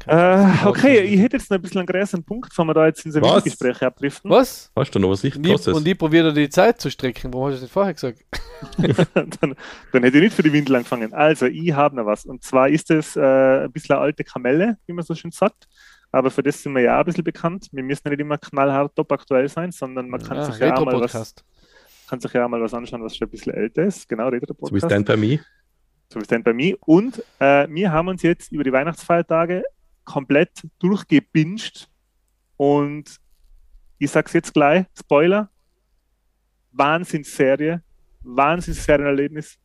Äh, okay, ich hätte jetzt noch ein bisschen einen größeren Punkt, bevor wir da jetzt in so? Gespräche abdriften. Was? Hast du noch was ich Und ich, und ich probiere die Zeit zu strecken. Warum hast du das nicht vorher gesagt? dann, dann hätte ich nicht für die Windel angefangen. Also, ich habe noch was. Und zwar ist es äh, ein bisschen eine alte Kamelle, wie man so schön sagt. Aber für das sind wir ja auch ein bisschen bekannt. Wir müssen ja nicht immer knallhart top aktuell sein, sondern man kann, sich, ja auch mal was, Retro-Podcast. kann sich ja auch mal was anschauen, was schon ein bisschen älter ist. Genau, So wie Retro-Podcast. Stand by Me. So wie Stand bei mir. Und äh, wir haben uns jetzt über die Weihnachtsfeiertage komplett durchgebinged. Und ich sag's jetzt gleich: Spoiler. Wahnsinnsserie. Wahnsinnssерienerlebnis.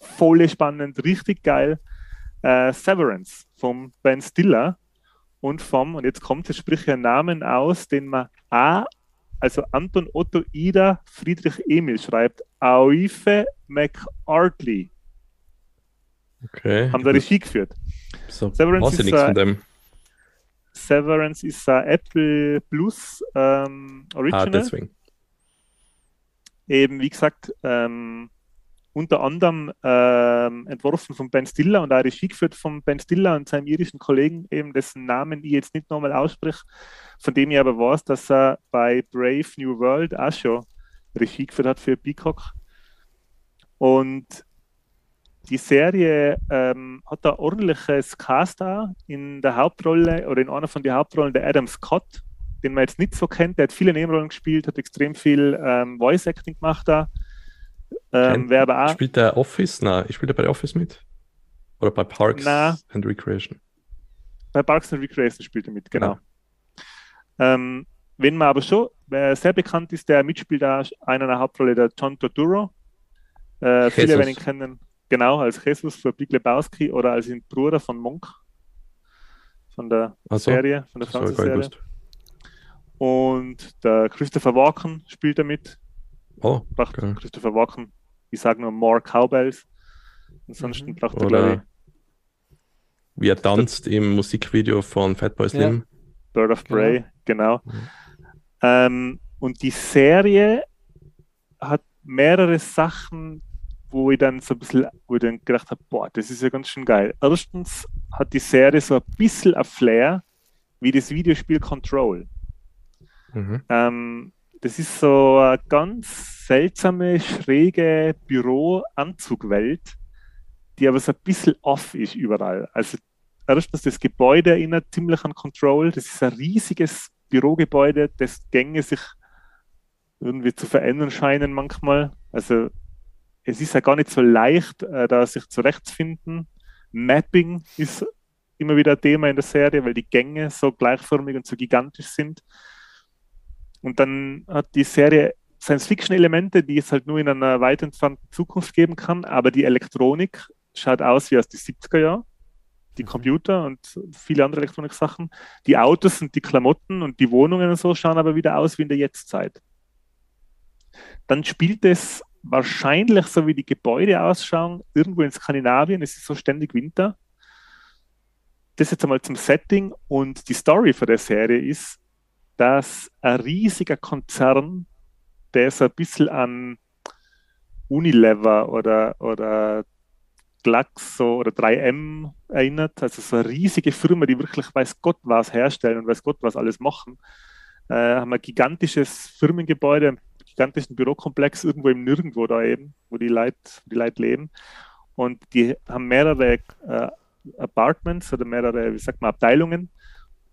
Voll spannend, richtig geil. Äh, Severance vom Ben Stiller und vom, und jetzt kommt es, sprich einen Namen aus, den man A, also Anton Otto Ida Friedrich Emil schreibt, Auife McArtley Okay. haben da Regie geführt. So, Severance ist, nichts von dem. Severance ist ein Apple Plus ähm, Ah, Original. deswegen. Eben, wie gesagt, ähm, unter anderem ähm, entworfen von Ben Stiller und auch Regie geführt von Ben Stiller und seinem irischen Kollegen, eben dessen Namen ich jetzt nicht nochmal ausspreche, von dem ich aber weiß, dass er bei Brave New World auch schon Regie geführt hat für Peacock. Und die Serie ähm, hat da ordentliches Cast da in der Hauptrolle oder in einer von den Hauptrollen der Adam Scott, den man jetzt nicht so kennt. Der hat viele Nebenrollen gespielt, hat extrem viel ähm, Voice Acting gemacht da. Ähm, wer aber auch, Spielt der Office? Nein, ich spiele bei Office mit. Oder bei Parks Na. and Recreation. bei Parks and Recreation spielt er mit, genau. Ähm, wenn man aber schon, wer sehr bekannt ist, der mitspielt da einer der Hauptrolle, der John Turturro. Äh, viele werden ihn kennen, genau, als Jesus für Big Lebowski oder als den Bruder von Monk. Von der Also, Serie, von der Fernsehserie. Und der Christopher Walken spielt er mit. Oh, Braucht geil. Christopher Walken, ich sage nur More Cowbells. Ansonsten Mhm. braucht er, glaube Oder ich, wie er tanzt im Musikvideo von Fatboy Slim. Bird of Genau. Prey, genau. Mhm. Ähm, und die Serie hat mehrere Sachen, wo ich dann so ein bisschen, wo ich dann gedacht habe, boah, das ist ja ganz schön geil. Erstens hat die Serie so ein bisschen ein Flair wie das Videospiel Control. Mhm. Ähm, das ist so eine ganz seltsame, schräge Büroanzugwelt, die aber so ein bisschen off ist überall. Also erstens das Gebäude erinnert ziemlich an Control. Das ist ein riesiges Bürogebäude, das Gänge sich irgendwie zu verändern scheinen manchmal. Also es ist ja gar nicht so leicht, äh, da sich zurechtzufinden. Mapping ist immer wieder ein Thema in der Serie, weil die Gänge so gleichförmig und so gigantisch sind. Und dann hat die Serie Science-Fiction-Elemente, die es halt nur in einer weit entfernten Zukunft geben kann, aber die Elektronik schaut aus wie aus den 70er Jahren. Die Computer und viele andere Elektronik-Sachen. Die Autos und die Klamotten und die Wohnungen und so schauen aber wieder aus wie in der Jetztzeit. Dann spielt es wahrscheinlich, so wie die Gebäude ausschauen, irgendwo in Skandinavien. Es ist so ständig Winter. Das jetzt einmal zum Setting und die Story von der Serie ist, dass ein riesiger Konzern, der so ein bisschen an Unilever oder, oder Glaxo oder 3M erinnert, also so eine riesige Firma, die wirklich weiß Gott was herstellen und weiß Gott was alles machen, äh, haben ein gigantisches Firmengebäude, gigantischen Bürokomplex irgendwo im Nirgendwo da eben, wo die Leute, die Leute leben. Und die haben mehrere äh, Apartments oder mehrere, wie sagt man, Abteilungen.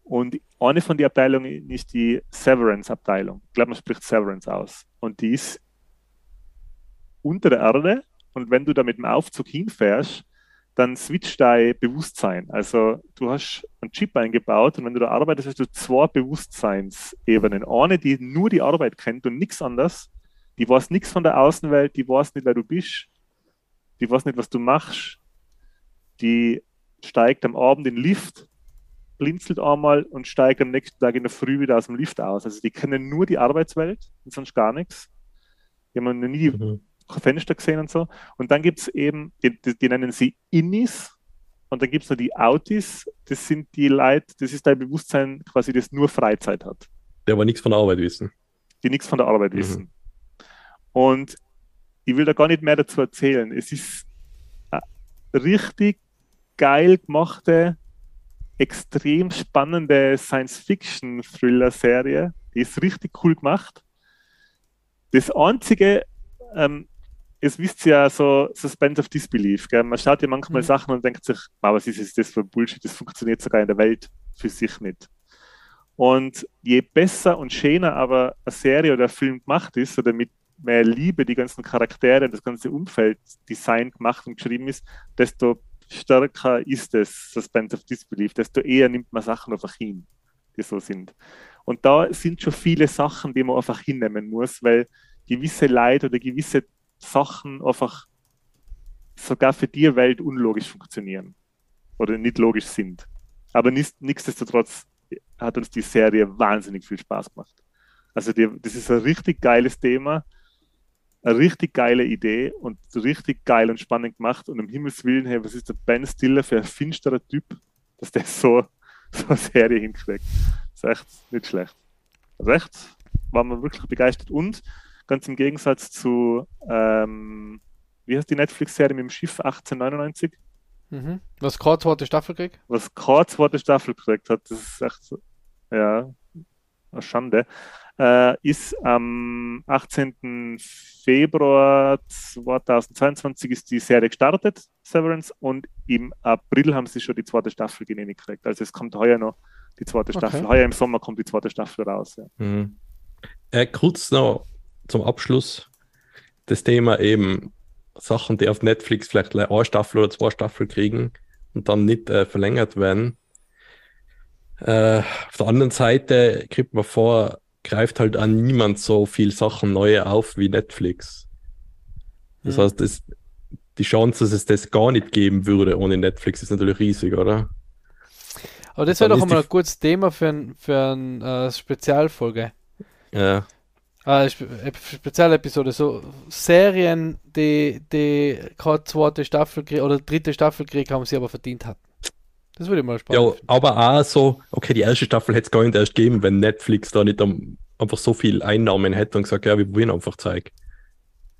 Und eine von den Abteilungen ist die Severance-Abteilung. Ich glaube, man spricht Severance aus. Und die ist unter der Erde. Und wenn du da mit dem Aufzug hinfährst, dann switcht dein Bewusstsein. Also du hast einen Chip eingebaut und wenn du da arbeitest, hast du zwei Bewusstseinsebenen. Eine, die nur die Arbeit kennt und nichts anderes. Die weiß nichts von der Außenwelt, die weiß nicht, wer du bist, die weiß nicht, was du machst. Die steigt am Abend in den Lift, blinzelt einmal und steigt am nächsten Tag in der Früh wieder aus dem Lift aus. Also die kennen nur die Arbeitswelt und sonst gar nichts. Die haben noch nie mhm. Fenster gesehen und so. Und dann gibt es eben, die, die, die, nennen sie Innis und dann gibt es noch die Autis, das sind die Leute, das ist dein Bewusstsein quasi, das nur Freizeit hat. Der aber nichts von der Arbeit wissen. Die nichts von der Arbeit mhm. wissen. Und ich will da gar nicht mehr dazu erzählen. Es ist eine richtig geil gemachte, extrem spannende Science-Fiction-Thriller-Serie. Die ist richtig cool gemacht. Das einzige, ähm, es wisst ja so Suspense of Disbelief. Gell? Man schaut ja manchmal mhm. Sachen und denkt sich, wow, was ist das für Bullshit? Das funktioniert sogar in der Welt für sich nicht. Und je besser und schöner aber eine Serie oder ein Film gemacht ist oder mit mehr Liebe die ganzen Charaktere, das ganze Umfeld designt, gemacht und geschrieben ist, desto stärker ist es Suspense of Disbelief, desto eher nimmt man Sachen einfach hin, die so sind. Und da sind schon viele Sachen, die man einfach hinnehmen muss, weil gewisse Leid oder gewisse Sachen einfach sogar für die Welt unlogisch funktionieren oder nicht logisch sind. Aber nichtsdestotrotz hat uns die Serie wahnsinnig viel Spaß gemacht. Also die, das ist ein richtig geiles Thema, eine richtig geile Idee und richtig geil und spannend gemacht. Und um Himmels Willen, hey, was ist der Ben Stiller für ein finsterer Typ, dass der so, so eine Serie hinkriegt. Das ist echt nicht schlecht. Also echt, war man wirklich begeistert. Und ganz im Gegensatz zu, ähm, wie heißt die Netflix-Serie mit dem Schiff 1899? Mhm. Was keine zweite Staffel kriegt? Was keine zweite Staffel gekriegt hat, das ist echt so, ja, eine Schande äh, ist am 18. Februar 2022 ist die Serie gestartet, Severance, und im April haben sie schon die zweite Staffel genehmigt gekriegt. Also es kommt heuer noch die zweite Staffel. Okay. Heuer im Sommer kommt die zweite Staffel raus. Ja. Mhm. Äh, kurz noch zum Abschluss das Thema eben Sachen, die auf Netflix vielleicht eine Staffel oder zwei Staffeln kriegen und dann nicht äh, verlängert werden. Äh, auf der anderen Seite kriegt man vor, greift halt an niemand so viel Sachen neue auf wie Netflix. Das mhm. heißt, das, die Chance, dass es das gar nicht geben würde ohne Netflix, ist natürlich riesig, oder? Aber das wäre doch einmal ein gutes Thema für, ein, für eine äh, Spezialfolge. Ja. Äh, Spezialepisode, so Serien, die, die gerade zweite Staffel oder dritte Staffel kriegen, haben sie aber verdient hatten. Das würde mal spannend. Ja, aber auch so, okay, die erste Staffel hätte es gar nicht erst geben, wenn Netflix da nicht um, einfach so viel Einnahmen hätte und gesagt, ja, wir wollen einfach zeigen.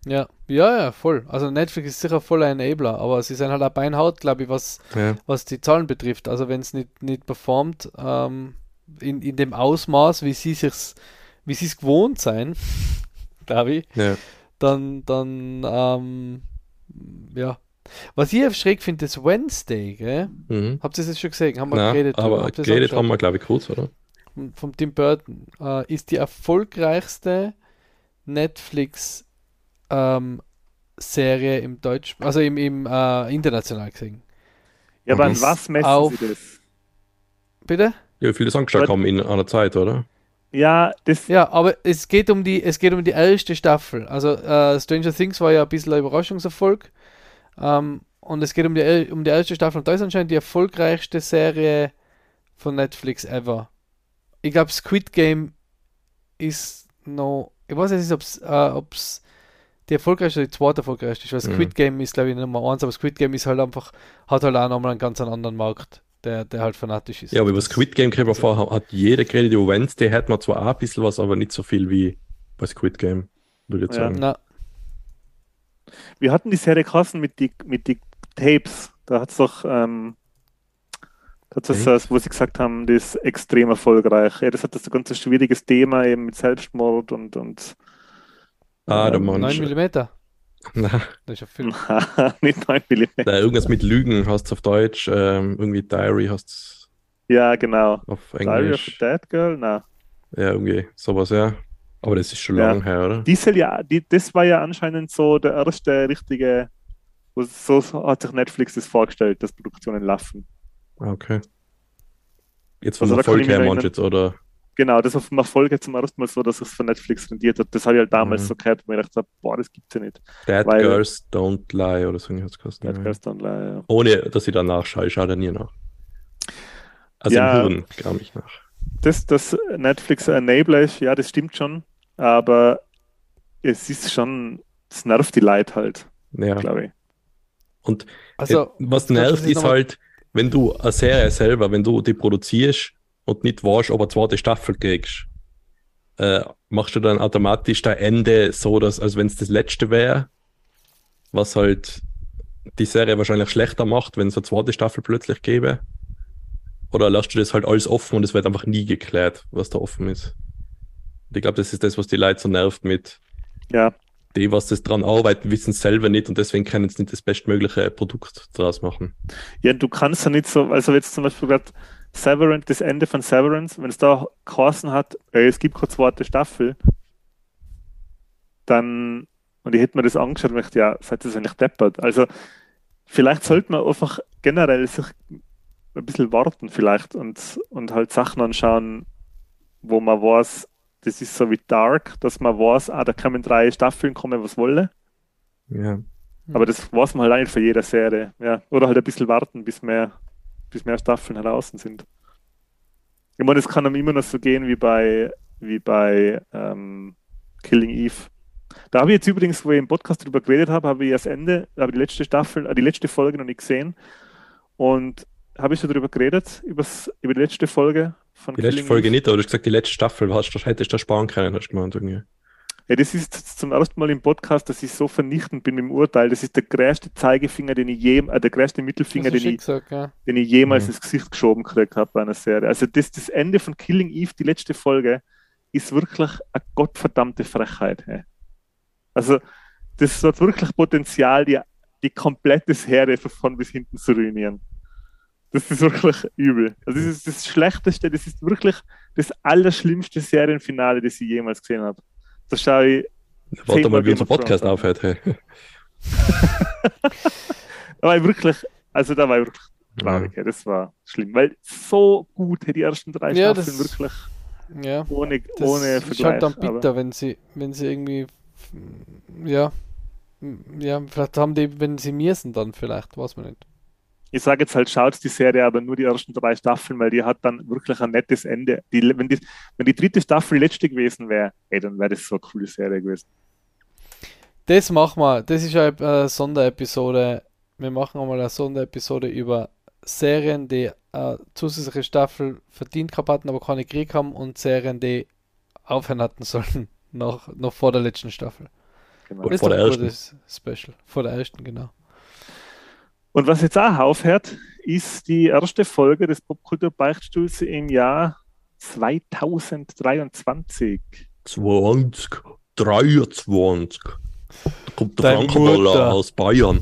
Ja, ja, ja, voll. Also Netflix ist sicher voller Enabler, aber sie sind halt auch Beinhaut, glaube ich, was, ja. was die Zahlen betrifft. Also wenn es nicht, nicht performt, ähm, in, in dem Ausmaß, wie sie sich wie sie es gewohnt sein, glaube ich, ja. dann, dann ähm, ja, was ich schräg finde, ist Wednesday, gell? Mhm. Habt ihr das schon gesehen? Haben wir Nein, geredet? Aber geredet haben wir, glaube ich, kurz, oder? Vom Tim Burton. Äh, ist die erfolgreichste Netflix ähm, Serie im Deutsch, also im, im äh, international gesehen. Ja, aber an was messen auf, Sie das? Bitte? Ja, viele angeschaut haben in einer Zeit, oder? Ja, das. Ja, aber es geht um die, es geht um die erste Staffel. Also äh, Stranger Things war ja ein bisschen ein Überraschungserfolg. Ähm, und es geht um die, um die erste Staffel und da ist anscheinend die erfolgreichste Serie von Netflix ever. Ich glaube, Squid Game ist noch. Ich weiß nicht, ob es äh, die erfolgreichste oder die zweite erfolgreichste ist. Weil mhm. Squid Game ist, glaube ich, Nummer eins, aber Squid Game ist halt einfach, hat halt auch nochmal einen ganz anderen Markt, der, der halt fanatisch ist. Ja, aber über Squid Game kriegen wir vor, hat jeder geredet, über Wednesday hat man zwar auch ein bisschen was, aber nicht so viel wie bei Squid Game, würde ich ja. sagen. Na, wir hatten die Serie Kassen mit die, mit die Tapes. Da hat es doch, ähm, das ist das, wo sie gesagt haben, das ist extrem erfolgreich. Ja, das hat das ein ganz schwieriges Thema eben mit Selbstmord und. und ah, der 9 mm. Na. Das ist ja Film. nicht 9 mm. Da, irgendwas mit Lügen hast du auf Deutsch, ähm, irgendwie Diary hast Ja, genau. Auf Diary of a Englisch. Dead Girl? Na. Ja, irgendwie sowas, ja. Aber das ist schon Ja. lange her, oder? Die soll ja, die, das war ja anscheinend so der erste richtige, wo- so hat sich Netflix das vorgestellt, dass Produktionen laufen. Ah, Okay. Jetzt vom Also Erfolg her, meinst du jetzt, oder? Genau, das war jetzt zum ersten Mal so, dass es von Netflix rendiert hat. Das habe ich halt damals Mhm. so gehört, wo ich gedacht habe, boah, das gibt's ja nicht. Dead Weil- Girls Don't Lie oder so hat's geheißen. Dead ja. Girls Don't Lie, ja. Ohne, dass ich danach schaue. Ich schaue da nie nach. Also Ja. im Hirn gar nicht nach. Das, das Netflix ein Enabler ist, ja, das stimmt schon, aber es ist schon, das nervt die Leute halt, Ja. glaube ich. Und Also, äh, was nervt, ist halt, wenn du eine Serie selber, wenn du die produzierst und nicht weißt, ob eine zweite Staffel kriegst, äh, machst du dann automatisch dein Ende so, dass, als wenn es das letzte wäre, was halt die Serie wahrscheinlich schlechter macht, wenn es eine zweite Staffel plötzlich gäbe. Oder lässt du das halt alles offen und es wird einfach nie geklärt, was da offen ist. Und ich glaube, das ist das, was die Leute so nervt mit, Ja, die, was das dran arbeiten, wissen es selber nicht und deswegen können sie nicht das bestmögliche Produkt draus machen. ja, du kannst ja nicht so, also jetzt zum Beispiel gerade Severance, das Ende von Severance, wenn es da geheißen hat, ey, es gibt keine zweite Staffel, dann, und ich hätte mir das angeschaut und gedacht, ja, seid ihr eigentlich deppert. Also, vielleicht sollte man einfach generell sich ein bisschen warten vielleicht und, und halt Sachen anschauen, wo man weiß, das ist so wie Dark, dass man weiß, ah, da kommen drei Staffeln, kommen was wolle. Ja. Aber das weiß man halt auch nicht für jede Serie. Ja. Oder halt ein bisschen warten, bis mehr, bis mehr Staffeln heraus sind. Ich meine, es kann einem immer noch so gehen wie bei, wie bei ähm, Killing Eve. Da habe ich jetzt übrigens, wo ich im Podcast drüber geredet habe, habe ich das Ende, habe die letzte Staffel, äh, die letzte Folge noch nicht gesehen. Und habe ich schon darüber geredet, übers, über die letzte Folge von Die letzte Killing Folge Eve? nicht, aber du hast gesagt, die letzte Staffel hast, hättest du sparen können, hast du gemeint irgendwie. Ja, das ist zum ersten Mal im Podcast, dass ich so vernichtend bin im Urteil. Das ist der größte Zeigefinger, den ich je, äh, der größte Mittelfinger, den ich, gesagt, ja. den ich jemals Mhm. ins Gesicht geschoben gekriegt habe bei einer Serie. Also das, das Ende von Killing Eve, die letzte Folge, ist wirklich eine gottverdammte Frechheit. Hey. Also das hat wirklich Potenzial, die, die komplette Serie von vorn bis hinten zu ruinieren. Das ist wirklich übel. Also das ist das Schlechteste, das ist wirklich das allerschlimmste Serienfinale, das ich jemals gesehen habe. Da schaue ich Warte Zehnmal mal, wie unser Podcast aufhört. Hey. Da war ich wirklich, also da war ich wirklich traurig. Ja. Das war schlimm, weil so gut die ersten drei Ja, Staffeln das- wirklich Ja, ohne, das ohne ist Vergleich. halt dann aber- bitter, wenn sie, wenn sie irgendwie, ja, ja, vielleicht haben die, wenn sie müssen dann vielleicht, weiß man nicht. Ich sage jetzt halt, schaut die Serie aber nur die ersten drei Staffeln, weil die hat dann wirklich ein nettes Ende. Die, wenn, die, wenn die dritte Staffel die letzte gewesen wäre, ey, dann wäre das so eine coole Serie gewesen. Das machen wir, das ist eine äh, Sonderepisode. Wir machen einmal eine Sonderepisode über Serien, die äh, zusätzliche Staffel verdient gehabt hatten, aber keine Krieg haben und Serien, die aufhören hatten sollen, noch, noch vor der letzten Staffel. Genau. Das ist vor der ersten. Special. Vor der ersten, genau. Und was jetzt auch aufhört, ist die erste Folge des Popkultur-Beichtstuhls im Jahr 2023. 20, 23. Da kommt der Dein Frankenballer aus Bayern.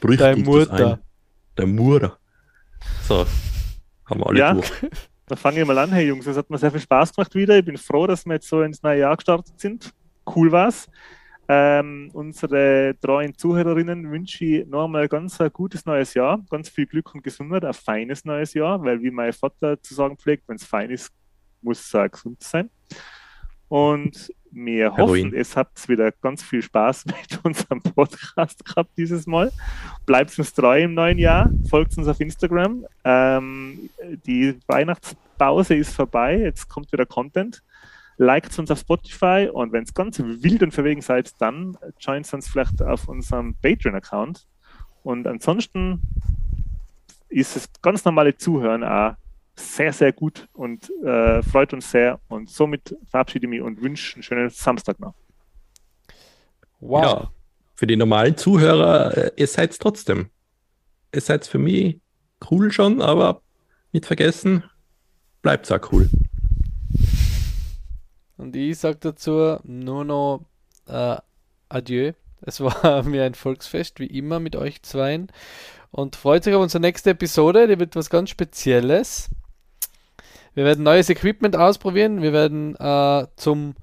Bricht Dein Mutter. ein. Der Mutter. So, haben wir alle Ja. durch. Da fange ich mal an, hey Jungs, es hat mir sehr viel Spaß gemacht wieder. Ich bin froh, dass wir jetzt so ins neue Jahr gestartet sind. Cool war's. Ähm, unsere treuen Zuhörerinnen wünsche ich noch einmal ganz ein gutes neues Jahr, ganz viel Glück und Gesundheit, ein feines neues Jahr, weil wie mein Vater zu sagen pflegt, wenn es fein ist, muss es auch gesund sein. Und wir Halloween. hoffen, es habt wieder ganz viel Spaß mit unserem Podcast gehabt dieses Mal. Bleibt uns treu im neuen Jahr, folgt uns auf Instagram. Ähm, die Weihnachtspause ist vorbei, jetzt kommt wieder Content. Liked uns auf Spotify und wenn es ganz wild und verwegen seid, dann joint uns vielleicht auf unserem Patreon-Account. Und ansonsten ist das ganz normale Zuhören auch sehr, sehr gut und äh, freut uns sehr. Und somit verabschiede ich mich und wünsche einen schönen Samstag noch. Wow. Ja, für die normalen Zuhörer, äh, ihr seid trotzdem. Ihr seid für mich cool schon, aber nicht vergessen, bleibt auch cool. Und ich sage dazu nur noch äh, Adieu. Es war mir ein Volksfest, wie immer, mit euch zweien. und freut euch auf unsere nächste Episode. Die wird was ganz Spezielles. Wir werden neues Equipment ausprobieren. Wir werden äh, zum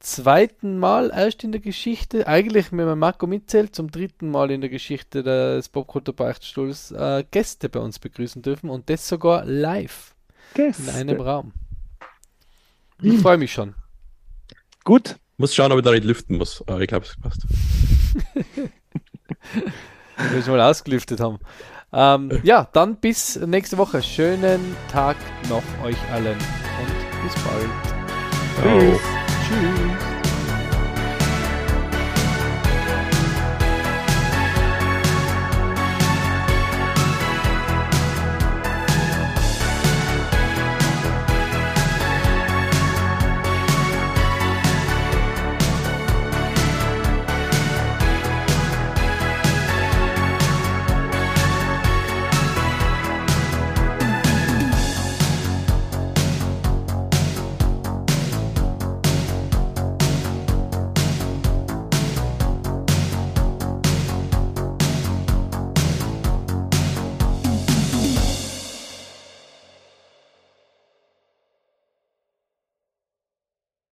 zweiten Mal erst in der Geschichte, eigentlich, wenn man Marco mitzählt, zum dritten Mal in der Geschichte des Popkultur Beichtstuhls äh, Gäste bei uns begrüßen dürfen und das sogar live Gäste. in einem Raum. Ich freue mich schon. Gut. Muss schauen, ob ich da nicht lüften muss, aber ich glaube, es passt. Wenn wir schon mal ausgelüftet haben. Ähm, ja, dann bis nächste Woche. Schönen Tag noch euch allen und bis bald. Ciao. Tschüss.